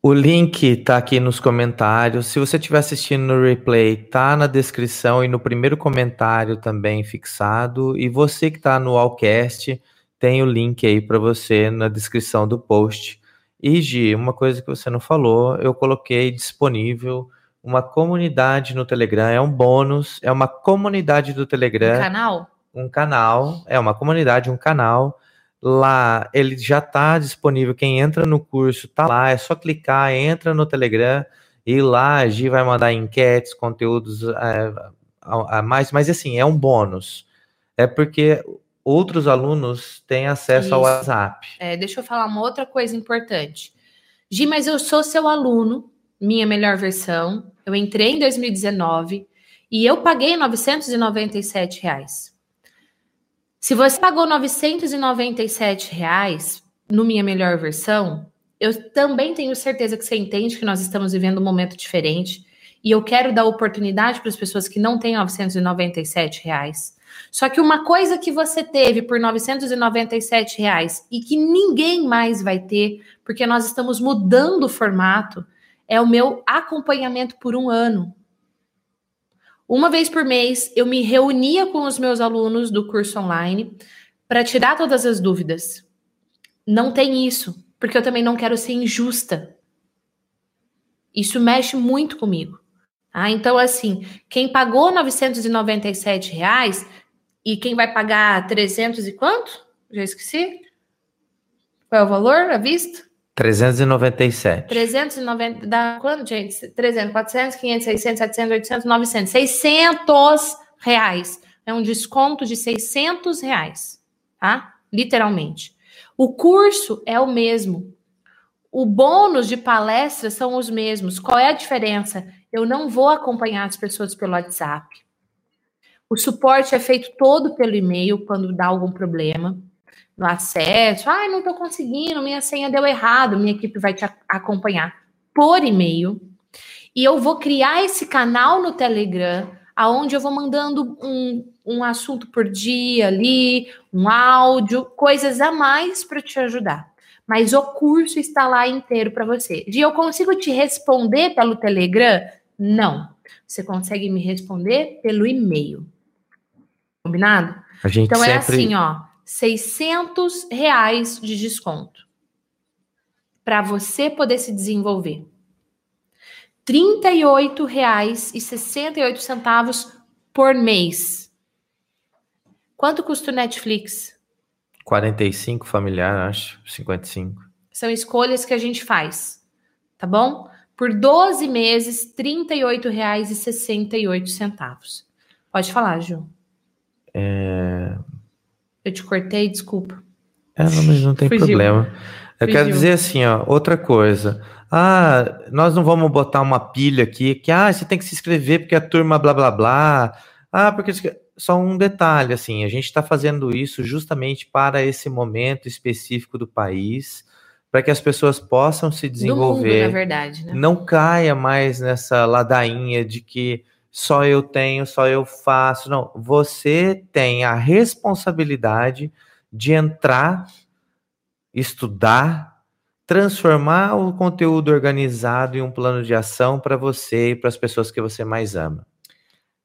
S2: O link tá aqui nos comentários. Se você estiver assistindo no replay, tá na descrição e no primeiro comentário também fixado. E você que está no Allcast, tem o link aí para você na descrição do post. E Gi, uma coisa que você não falou, eu coloquei disponível uma comunidade no Telegram, é um bônus, é uma comunidade do Telegram.
S1: Um canal?
S2: Um canal, é uma comunidade, um canal Lá ele já está disponível. Quem entra no curso está lá, é só clicar, entra no Telegram e lá a Gi vai mandar enquetes, conteúdos é, a, a, mais, mas assim, é um bônus. É porque outros alunos têm acesso Isso. ao WhatsApp.
S1: É, deixa eu falar uma outra coisa importante. Gi, mas eu sou seu aluno, minha melhor versão. Eu entrei em 2019 e eu paguei 997 reais. Se você pagou 997 reais no Minha Melhor Versão, eu também tenho certeza que você entende que nós estamos vivendo um momento diferente e eu quero dar oportunidade para as pessoas que não têm 997 reais. Só que uma coisa que você teve por 997 reais e que ninguém mais vai ter, porque nós estamos mudando o formato, é o meu acompanhamento por um ano. Uma vez por mês, eu me reunia com os meus alunos do curso online para tirar todas as dúvidas. Não tem isso, porque eu também não quero ser injusta. Isso mexe muito comigo. Ah, então, assim, quem pagou 997 reais e quem vai pagar 300 e quanto? Já esqueci. Qual é o valor à vista?
S2: 397.
S1: 390, dá quanto, gente? 300, 400, 500, 600, 700, 800, 900. 600 reais. É um desconto de 600 reais, tá? Literalmente. O curso é o mesmo. O bônus de palestras são os mesmos. Qual é a diferença? Eu não vou acompanhar as pessoas pelo WhatsApp. O suporte é feito todo pelo e-mail quando dá algum problema no acesso. Ah, não estou conseguindo, minha senha deu errado, minha equipe vai te acompanhar por e-mail. E eu vou criar esse canal no Telegram, aonde eu vou mandando um, um assunto por dia ali, um áudio, coisas a mais para te ajudar. Mas o curso está lá inteiro para você. E eu consigo te responder pelo Telegram? Não. Você consegue me responder pelo e-mail. Combinado?
S2: A gente
S1: Então é
S2: sempre...
S1: assim, ó, 600 reais de desconto para você poder se desenvolver. R$ 38,68 por mês. Quanto custa o Netflix?
S2: 45 familiar, acho. 55.
S1: São escolhas que a gente faz, tá bom? Por 12 meses, R$ 38,68. Pode falar, Ju.
S2: É...
S1: Eu te cortei, desculpa.
S2: É, não, mas não tem
S1: Fugiu.
S2: problema. Eu quero
S1: Fugiu.
S2: dizer assim, ó, outra coisa. Ah, nós não vamos botar uma pilha aqui que ah, você tem que se inscrever porque a turma blá blá blá. Ah, porque só um detalhe assim, a gente está fazendo isso justamente para esse momento específico do país, para que as pessoas possam se
S1: Do mundo,
S2: desenvolver
S1: na verdade, né?
S2: não caia mais nessa ladainha de que só eu tenho, só eu faço. Não, você tem a responsabilidade de entrar, estudar, transformar o conteúdo organizado em um plano de ação para você e para as pessoas que você mais ama.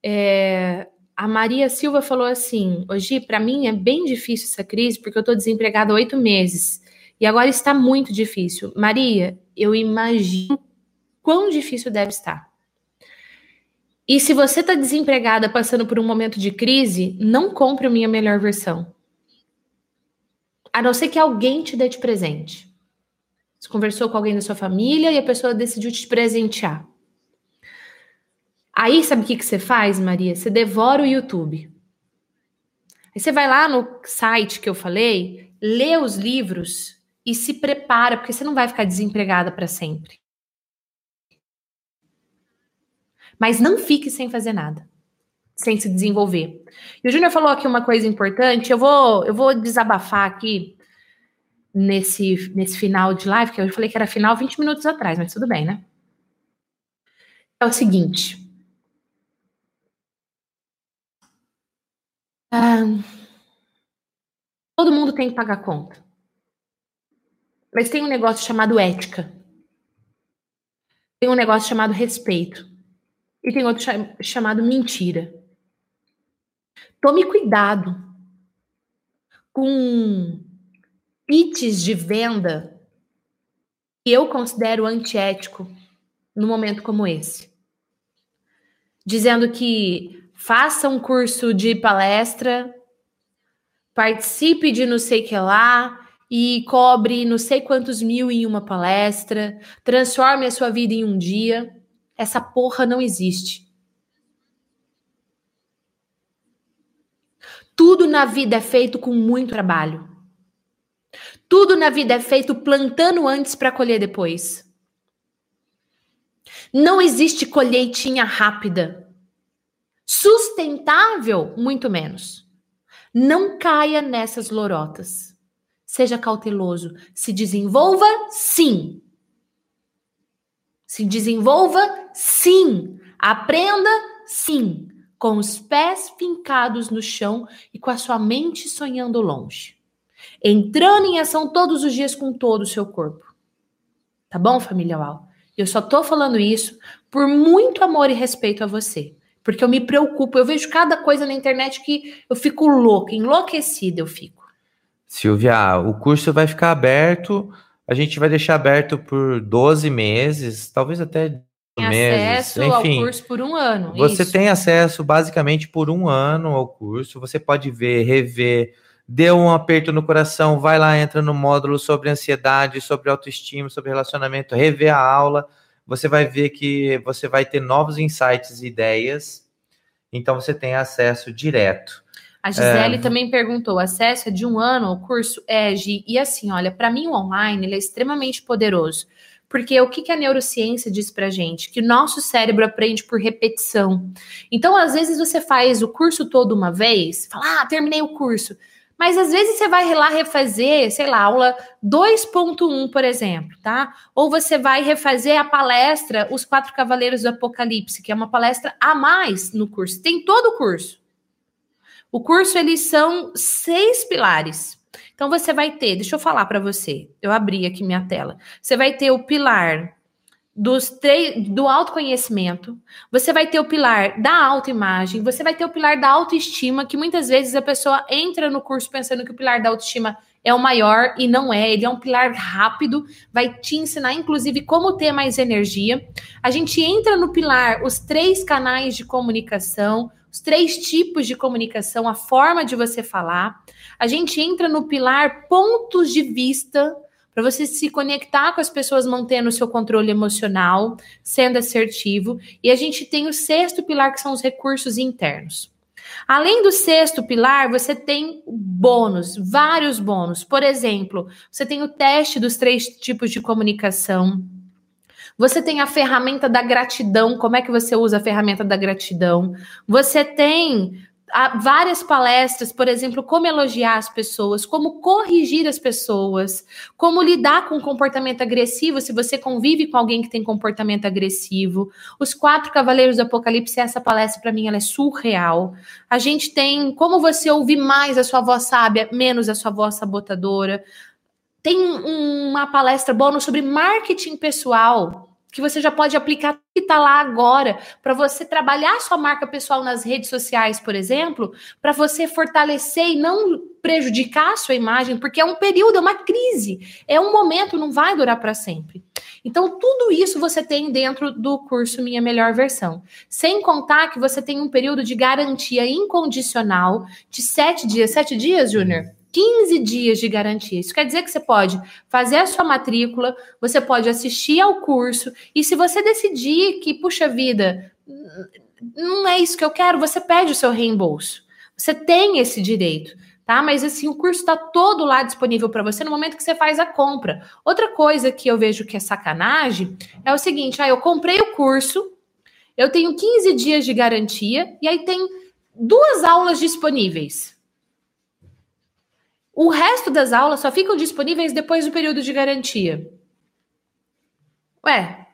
S1: É, a Maria Silva falou assim: hoje, para mim é bem difícil essa crise, porque eu estou desempregada há oito meses. E agora está muito difícil. Maria, eu imagino quão difícil deve estar. E se você está desempregada passando por um momento de crise, não compre o minha melhor versão. A não ser que alguém te dê de presente. Você conversou com alguém da sua família e a pessoa decidiu te presentear. Aí, sabe o que, que você faz, Maria? Você devora o YouTube. Aí você vai lá no site que eu falei, lê os livros e se prepara, porque você não vai ficar desempregada para sempre. Mas não fique sem fazer nada, sem se desenvolver. E o Júnior falou aqui uma coisa importante, eu vou, eu vou desabafar aqui nesse, nesse final de live, que eu falei que era final 20 minutos atrás, mas tudo bem, né? É o seguinte. Todo mundo tem que pagar conta. Mas tem um negócio chamado ética. Tem um negócio chamado respeito. E tem outro cha- chamado mentira. Tome cuidado com pitches de venda que eu considero antiético num momento como esse. Dizendo que faça um curso de palestra, participe de não sei que lá e cobre não sei quantos mil em uma palestra, transforme a sua vida em um dia. Essa porra não existe. Tudo na vida é feito com muito trabalho. Tudo na vida é feito plantando antes para colher depois. Não existe colheitinha rápida. Sustentável, muito menos. Não caia nessas lorotas. Seja cauteloso. Se desenvolva, sim. Se desenvolva, sim. Aprenda, sim. Com os pés fincados no chão e com a sua mente sonhando longe. Entrando em ação todos os dias com todo o seu corpo. Tá bom, família Uau? Eu só tô falando isso por muito amor e respeito a você. Porque eu me preocupo. Eu vejo cada coisa na internet que eu fico louca, enlouquecida eu fico.
S2: Silvia, o curso vai ficar aberto, a gente vai deixar aberto por 12 meses, talvez até
S1: Tem
S2: meses.
S1: acesso
S2: Enfim,
S1: ao curso por um ano.
S2: Você
S1: isso.
S2: tem acesso basicamente por um ano ao curso. Você pode ver, rever, deu um aperto no coração, vai lá, entra no módulo sobre ansiedade, sobre autoestima, sobre relacionamento, rever a aula. Você vai ver que você vai ter novos insights e ideias. Então você tem acesso direto.
S1: A Gisele
S2: É.
S1: também perguntou: acesso é de um ano ao curso? É, Gi. E assim, olha, para mim o online ele é extremamente poderoso. Porque o que, que a neurociência diz pra gente? Que o nosso cérebro aprende por repetição. Então, às vezes, você faz o curso todo uma vez, fala, ah, terminei o curso. Mas às vezes você vai lá refazer, sei lá, aula 2.1, por exemplo, tá? Ou você vai refazer a palestra Os Quatro Cavaleiros do Apocalipse, que é uma palestra a mais no curso. Tem todo o curso. O curso, eles são seis pilares. Então, você vai ter, deixa eu falar para você, eu abri aqui minha tela. Você vai ter o pilar dos do autoconhecimento, você vai ter o pilar da autoimagem, você vai ter o pilar da autoestima, que muitas vezes a pessoa entra no curso pensando que o pilar da autoestima é o maior e não é, ele é um pilar rápido, vai te ensinar inclusive como ter mais energia. A gente entra no pilar os três canais de comunicação, os três tipos de comunicação, a forma de você falar. A gente entra no pilar pontos de vista, para você se conectar com as pessoas mantendo o seu controle emocional, sendo assertivo. E a gente tem o sexto pilar, que são os recursos internos. Além do sexto pilar, você tem bônus, vários bônus. Por exemplo, você tem o teste dos três tipos de comunicação. Você tem a ferramenta da gratidão, como é que você usa a ferramenta da gratidão? Você tem ah, várias palestras, por exemplo, como elogiar as pessoas, como corrigir as pessoas, como lidar com comportamento agressivo se você convive com alguém que tem comportamento agressivo. Os quatro cavaleiros do Apocalipse, essa palestra para mim ela é surreal. A gente tem como você ouvir mais a sua voz sábia, menos a sua voz sabotadora. Tem uma palestra bônus sobre marketing pessoal, que você já pode aplicar que está lá agora para você trabalhar sua marca pessoal nas redes sociais, por exemplo, para você fortalecer e não prejudicar a sua imagem, porque é um período, é uma crise, é um momento, não vai durar para sempre. Então, tudo isso você tem dentro do curso Minha Melhor Versão. Sem contar que você tem um período de garantia incondicional de sete dias. Sete dias, Júnior? 15 dias de garantia. Isso quer dizer que você pode fazer a sua matrícula, você pode assistir ao curso, e se você decidir que, puxa vida, não é isso que eu quero, você pede o seu reembolso. Você tem esse direito, tá? Mas assim, o curso está todo lá disponível para você no momento que você faz a compra. Outra coisa que eu vejo que é sacanagem é o seguinte: ah, eu comprei o curso, eu tenho 15 dias de garantia, e aí tem duas aulas disponíveis. O resto das aulas só ficam disponíveis depois do período de garantia. Ué,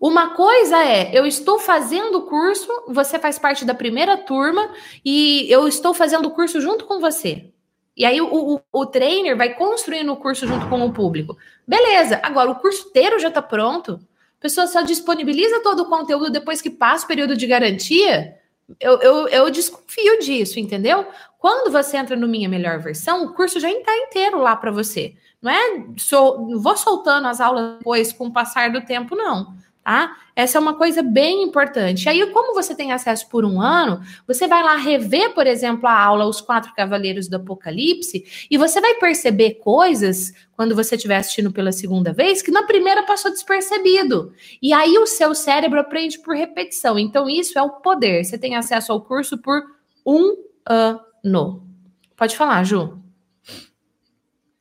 S1: uma coisa é, eu estou fazendo o curso, você faz parte da primeira turma e eu estou fazendo o curso junto com você. E aí o, o, o trainer vai construindo o curso junto com o público. Beleza, agora o curso inteiro já está pronto. A pessoa só disponibiliza todo o conteúdo depois que passa o período de garantia. Eu, eu, eu desconfio disso, entendeu? Quando você entra no Minha Melhor Versão, o curso já está inteiro lá para você. Não é sou, vou soltando as aulas depois com o passar do tempo, não. Tá? Essa é uma coisa bem importante. Aí, como você tem acesso por um ano, você vai lá rever, por exemplo, a aula Os Quatro Cavaleiros do Apocalipse, e você vai perceber coisas quando você estiver assistindo pela segunda vez que na primeira passou despercebido. E aí o seu cérebro aprende por repetição. Então, isso é o poder. Você tem acesso ao curso por um ano no. Pode falar, Ju.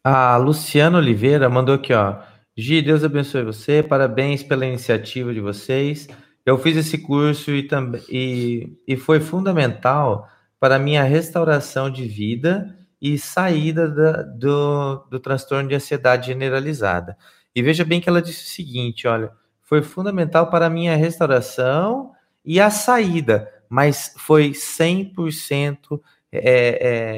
S2: A Luciana Oliveira mandou aqui, ó. Gi, Deus abençoe você, parabéns pela iniciativa de vocês. Eu fiz esse curso e, também, e, e foi fundamental para a minha restauração de vida e saída da, do, do transtorno de ansiedade generalizada. E veja bem que ela disse o seguinte: olha, foi fundamental para a minha restauração e a saída, mas foi 100% é,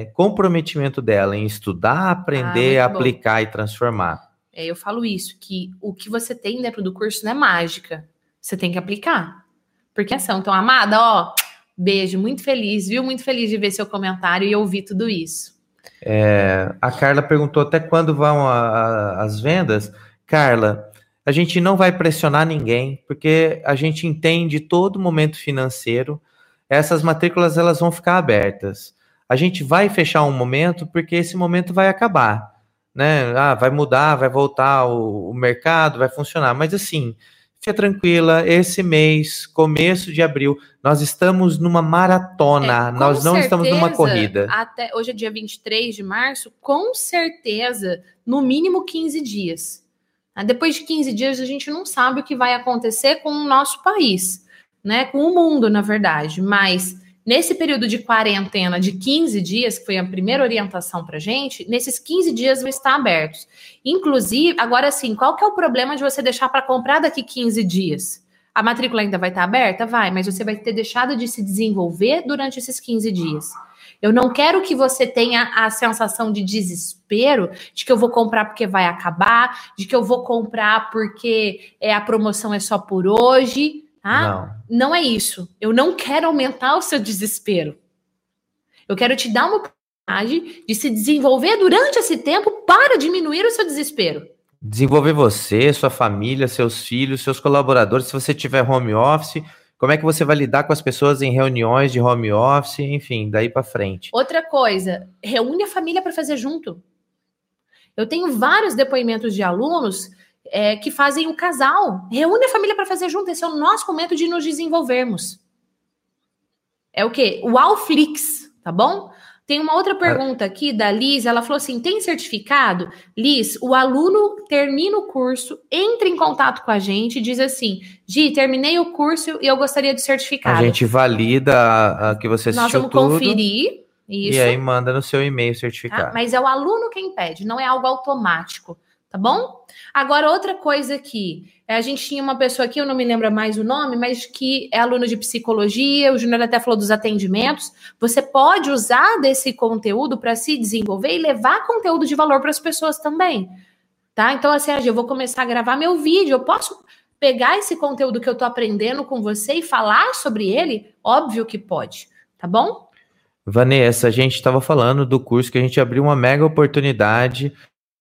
S2: é, comprometimento dela em estudar, aprender, ah, aplicar bom. e transformar.
S1: É, eu falo isso, que o que você tem dentro do curso não é mágica. Você tem que aplicar. Porque ação. Então, amada, ó, beijo, muito feliz, viu? Muito feliz de ver seu comentário e ouvir tudo isso.
S2: É, a Carla perguntou até quando vão a, a, as vendas. Carla, a gente não vai pressionar ninguém, porque a gente entende todo momento financeiro. Essas matrículas elas vão ficar abertas a gente vai fechar um momento porque esse momento vai acabar, né? Ah, vai mudar, vai voltar o, o mercado, vai funcionar. Mas assim, fica tranquila, esse mês, começo de abril, nós estamos numa maratona, é, nós não certeza, estamos numa corrida.
S1: Até hoje é dia 23 de março, com certeza, no mínimo 15 dias. Ah, depois de 15 dias, a gente não sabe o que vai acontecer com o nosso país, né? Com o mundo, na verdade. Mas Nesse período de quarentena de 15 dias, que foi a primeira orientação para gente, nesses 15 dias vão estar abertos. Inclusive, agora sim, qual que é o problema de você deixar para comprar daqui 15 dias? A matrícula ainda vai estar aberta? Vai, mas você vai ter deixado de se desenvolver durante esses 15 dias. Eu não quero que você tenha a sensação de desespero de que eu vou comprar porque vai acabar, de que eu vou comprar porque é, a promoção é só por hoje. Tá? Não. não é isso. Eu não quero aumentar o seu desespero. Eu quero te dar uma oportunidade de se desenvolver durante esse tempo para diminuir o seu desespero.
S2: Desenvolver você, sua família, seus filhos, seus colaboradores. Se você tiver home office, como é que você vai lidar com as pessoas em reuniões de home office, enfim, daí para frente.
S1: Outra coisa, reúne a família para fazer junto. Eu tenho vários depoimentos de alunos é, que fazem o casal. Reúne a família para fazer junto. Esse é o nosso momento de nos desenvolvermos. É o quê? O Alflix, tá bom? Tem uma outra pergunta aqui da Liz. Ela falou assim: tem certificado? Liz, o aluno termina o curso, entra em contato com a gente e diz assim: Gi, terminei o curso e eu gostaria de certificado.
S2: A gente valida a, a que você assistiu Nós vamos
S1: tudo, conferir. Isso.
S2: E aí manda no seu e-mail certificado. Tá?
S1: Mas é o aluno quem pede, não é algo automático tá bom? Agora, outra coisa aqui, é, a gente tinha uma pessoa aqui, eu não me lembro mais o nome, mas que é aluna de psicologia, o Júnior até falou dos atendimentos. Você pode usar desse conteúdo para se desenvolver e levar conteúdo de valor para as pessoas também, tá? Então, assim, eu vou começar a gravar meu vídeo, eu posso pegar esse conteúdo que eu tô aprendendo com você e falar sobre ele? Óbvio que pode, tá bom?
S2: Vanessa, a gente estava falando do curso que a gente abriu uma mega oportunidade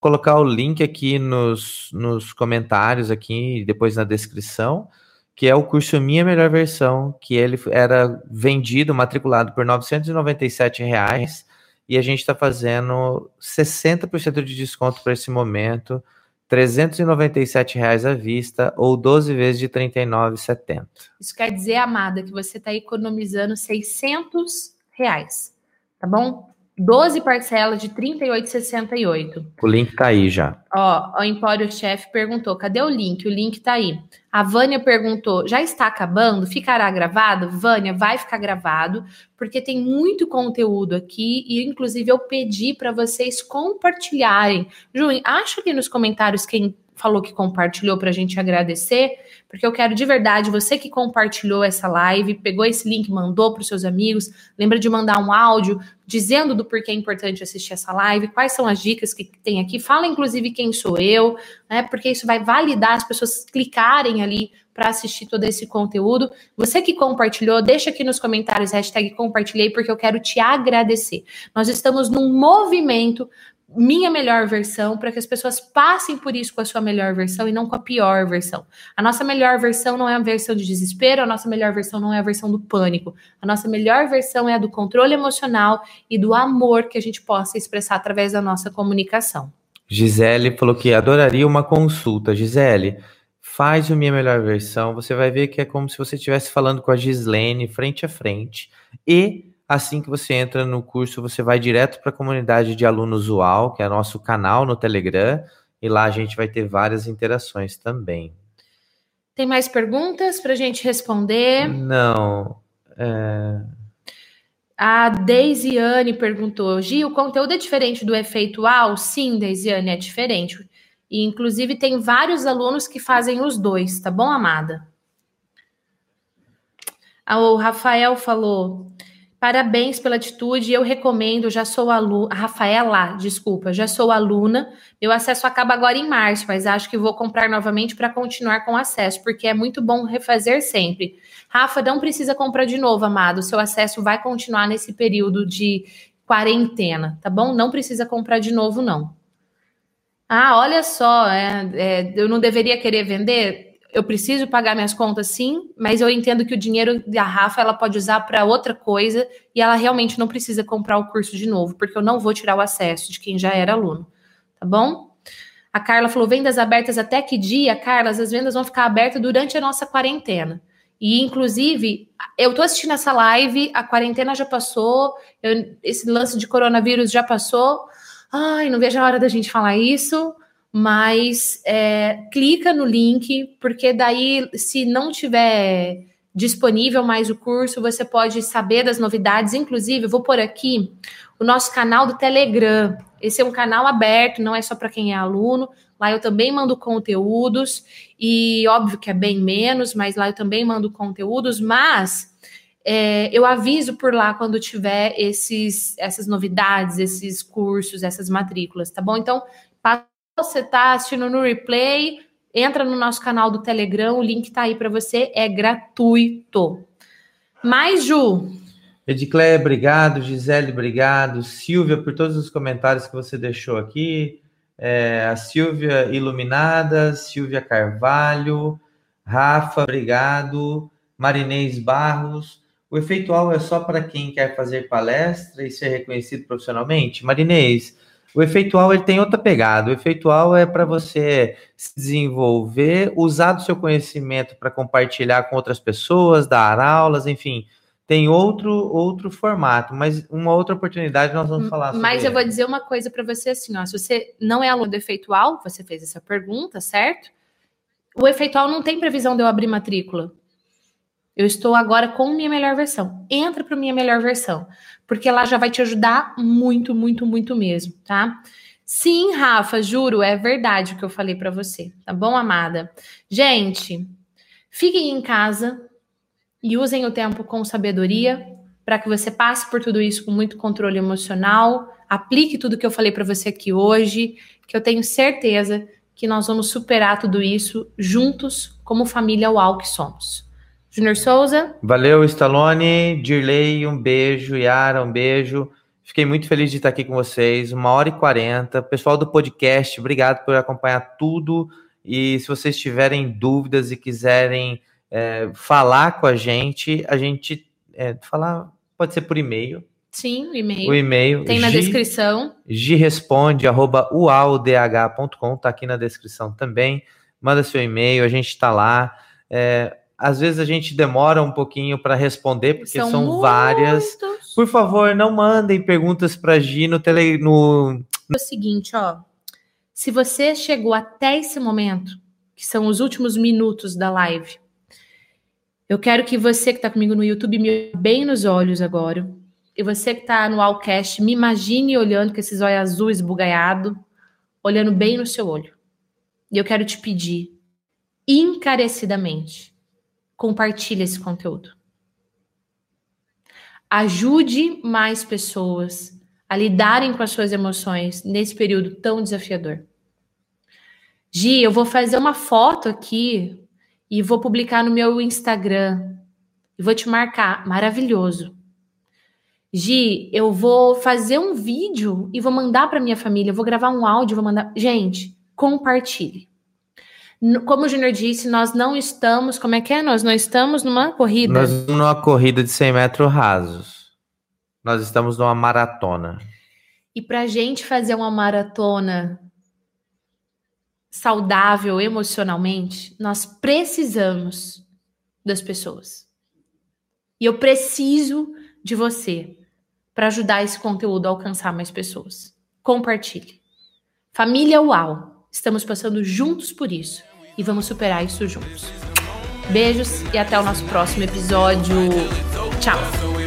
S2: colocar o link aqui nos, nos comentários aqui depois na descrição, que é o curso Minha Melhor Versão, que ele era vendido, matriculado por 997 reais, e a gente está fazendo 60% de desconto para esse momento, 397 reais à vista ou 12 vezes de R$ 39,70.
S1: Isso quer dizer, amada, que você está economizando 600 reais, tá bom? 12 parcelas de 38,68.
S2: O link tá aí já.
S1: Ó, o Empório Chef perguntou: cadê o link? O link tá aí. A Vânia perguntou: já está acabando? Ficará gravado? Vânia, vai ficar gravado, porque tem muito conteúdo aqui e, inclusive, eu pedi para vocês compartilharem. Ju, acha aqui nos comentários quem falou que compartilhou para a gente agradecer, porque eu quero de verdade você que compartilhou essa live, pegou esse link, mandou para os seus amigos, lembra de mandar um áudio dizendo do porquê é importante assistir essa live, quais são as dicas que tem aqui, fala inclusive quem sou eu, né? Porque isso vai validar as pessoas clicarem ali para assistir todo esse conteúdo. Você que compartilhou, deixa aqui nos comentários hashtag compartilhei, porque eu quero te agradecer. Nós estamos num movimento minha melhor versão, para que as pessoas passem por isso com a sua melhor versão e não com a pior versão. A nossa melhor versão não é a versão de desespero, a nossa melhor versão não é a versão do pânico. A nossa melhor versão é a do controle emocional e do amor que a gente possa expressar através da nossa comunicação.
S2: Gisele falou que adoraria uma consulta. Gisele, faz o minha melhor versão, você vai ver que é como se você estivesse falando com a Gislene frente a frente. E Assim que você entra no curso, você vai direto para a comunidade de alunos UAL, que é nosso canal no Telegram, e lá a gente vai ter várias interações também.
S1: Tem mais perguntas para a gente responder?
S2: Não. É...
S1: A Deisiane perguntou: Gi, o conteúdo é diferente do efeito UAL? Sim, Deisiane, é diferente. E, inclusive, tem vários alunos que fazem os dois, tá bom, amada? O Rafael falou: Parabéns pela atitude. Eu recomendo, já sou aluna. Rafaela, desculpa, já sou aluna. Meu acesso acaba agora em março, mas acho que vou comprar novamente para continuar com acesso, porque é muito bom refazer sempre. Rafa, não precisa comprar de novo, amado. O seu acesso vai continuar nesse período de quarentena, tá bom? Não precisa comprar de novo, não. Ah, olha só, é, é, eu não deveria querer vender? Eu preciso pagar minhas contas sim, mas eu entendo que o dinheiro da Rafa ela pode usar para outra coisa e ela realmente não precisa comprar o curso de novo, porque eu não vou tirar o acesso de quem já era aluno, tá bom? A Carla falou: vendas abertas até que dia? Carla, as vendas vão ficar abertas durante a nossa quarentena. E, inclusive, eu tô assistindo essa live, a quarentena já passou, eu, esse lance de coronavírus já passou. Ai, não vejo a hora da gente falar isso mas é, clica no link, porque daí, se não tiver disponível mais o curso, você pode saber das novidades. Inclusive, eu vou por aqui o nosso canal do Telegram. Esse é um canal aberto, não é só para quem é aluno. Lá eu também mando conteúdos, e óbvio que é bem menos, mas lá eu também mando conteúdos, mas é, eu aviso por lá quando tiver esses, essas novidades, esses cursos, essas matrículas, tá bom? Então, você está assistindo no replay, entra no nosso canal do Telegram, o link está aí para você, é gratuito. Mais, Ju?
S2: Edicléia, obrigado. Gisele, obrigado. Silvia, por todos os comentários que você deixou aqui. É, a Silvia Iluminada, Silvia Carvalho, Rafa, obrigado. Marinês Barros. O efeitual é só para quem quer fazer palestra e ser reconhecido profissionalmente? Marinês, o efeitual ele tem outra pegada. O efeitual é para você se desenvolver, usar do seu conhecimento para compartilhar com outras pessoas, dar aulas, enfim. Tem outro outro formato, mas uma outra oportunidade nós vamos falar sobre.
S1: Mas eu vou dizer uma coisa para você assim, ó, se você não é aluno do efeitual, você fez essa pergunta, certo? O efeitual não tem previsão de eu abrir matrícula. Eu estou agora com minha melhor versão. Entra para minha melhor versão, porque ela já vai te ajudar muito, muito, muito mesmo, tá? Sim, Rafa, juro, é verdade o que eu falei para você, tá bom, amada? Gente, fiquem em casa e usem o tempo com sabedoria para que você passe por tudo isso com muito controle emocional, aplique tudo que eu falei para você aqui hoje, que eu tenho certeza que nós vamos superar tudo isso juntos como família UAU que somos. Júnior Souza.
S2: Valeu, Stallone. Dirley, um beijo. Yara, um beijo. Fiquei muito feliz de estar aqui com vocês. Uma hora e quarenta. Pessoal do podcast, obrigado por acompanhar tudo. E se vocês tiverem dúvidas e quiserem é, falar com a gente, a gente é, falar pode ser por e-mail.
S1: Sim, o e-mail.
S2: O e-mail.
S1: Tem na G, descrição.
S2: Giresponde, arroba ualdh.com, tá aqui na descrição também. Manda seu e-mail, a gente está lá. É, às vezes a gente demora um pouquinho para responder, porque são, são várias. Por favor, não mandem perguntas para Gi no tele. No...
S1: É o seguinte, ó. Se você chegou até esse momento, que são os últimos minutos da live, eu quero que você que está comigo no YouTube me bem nos olhos agora. E você que está no Allcast, me imagine olhando com esses olhos azuis bugalhado, olhando bem no seu olho. E eu quero te pedir, encarecidamente, compartilhe esse conteúdo. Ajude mais pessoas a lidarem com as suas emoções nesse período tão desafiador. Gi, eu vou fazer uma foto aqui e vou publicar no meu Instagram. E vou te marcar. Maravilhoso. Gi, eu vou fazer um vídeo e vou mandar para minha família. Vou gravar um áudio, vou mandar. Gente, compartilhe. Como o Júnior disse, nós não estamos. Como é que é? Nós não estamos numa corrida.
S2: Nós estamos numa corrida de 100 metros rasos. Nós estamos numa maratona.
S1: E para a gente fazer uma maratona saudável emocionalmente, nós precisamos das pessoas. E eu preciso de você para ajudar esse conteúdo a alcançar mais pessoas. Compartilhe. Família UAU, estamos passando juntos por isso e vamos superar isso juntos. Beijos e até o nosso próximo episódio. Tchau!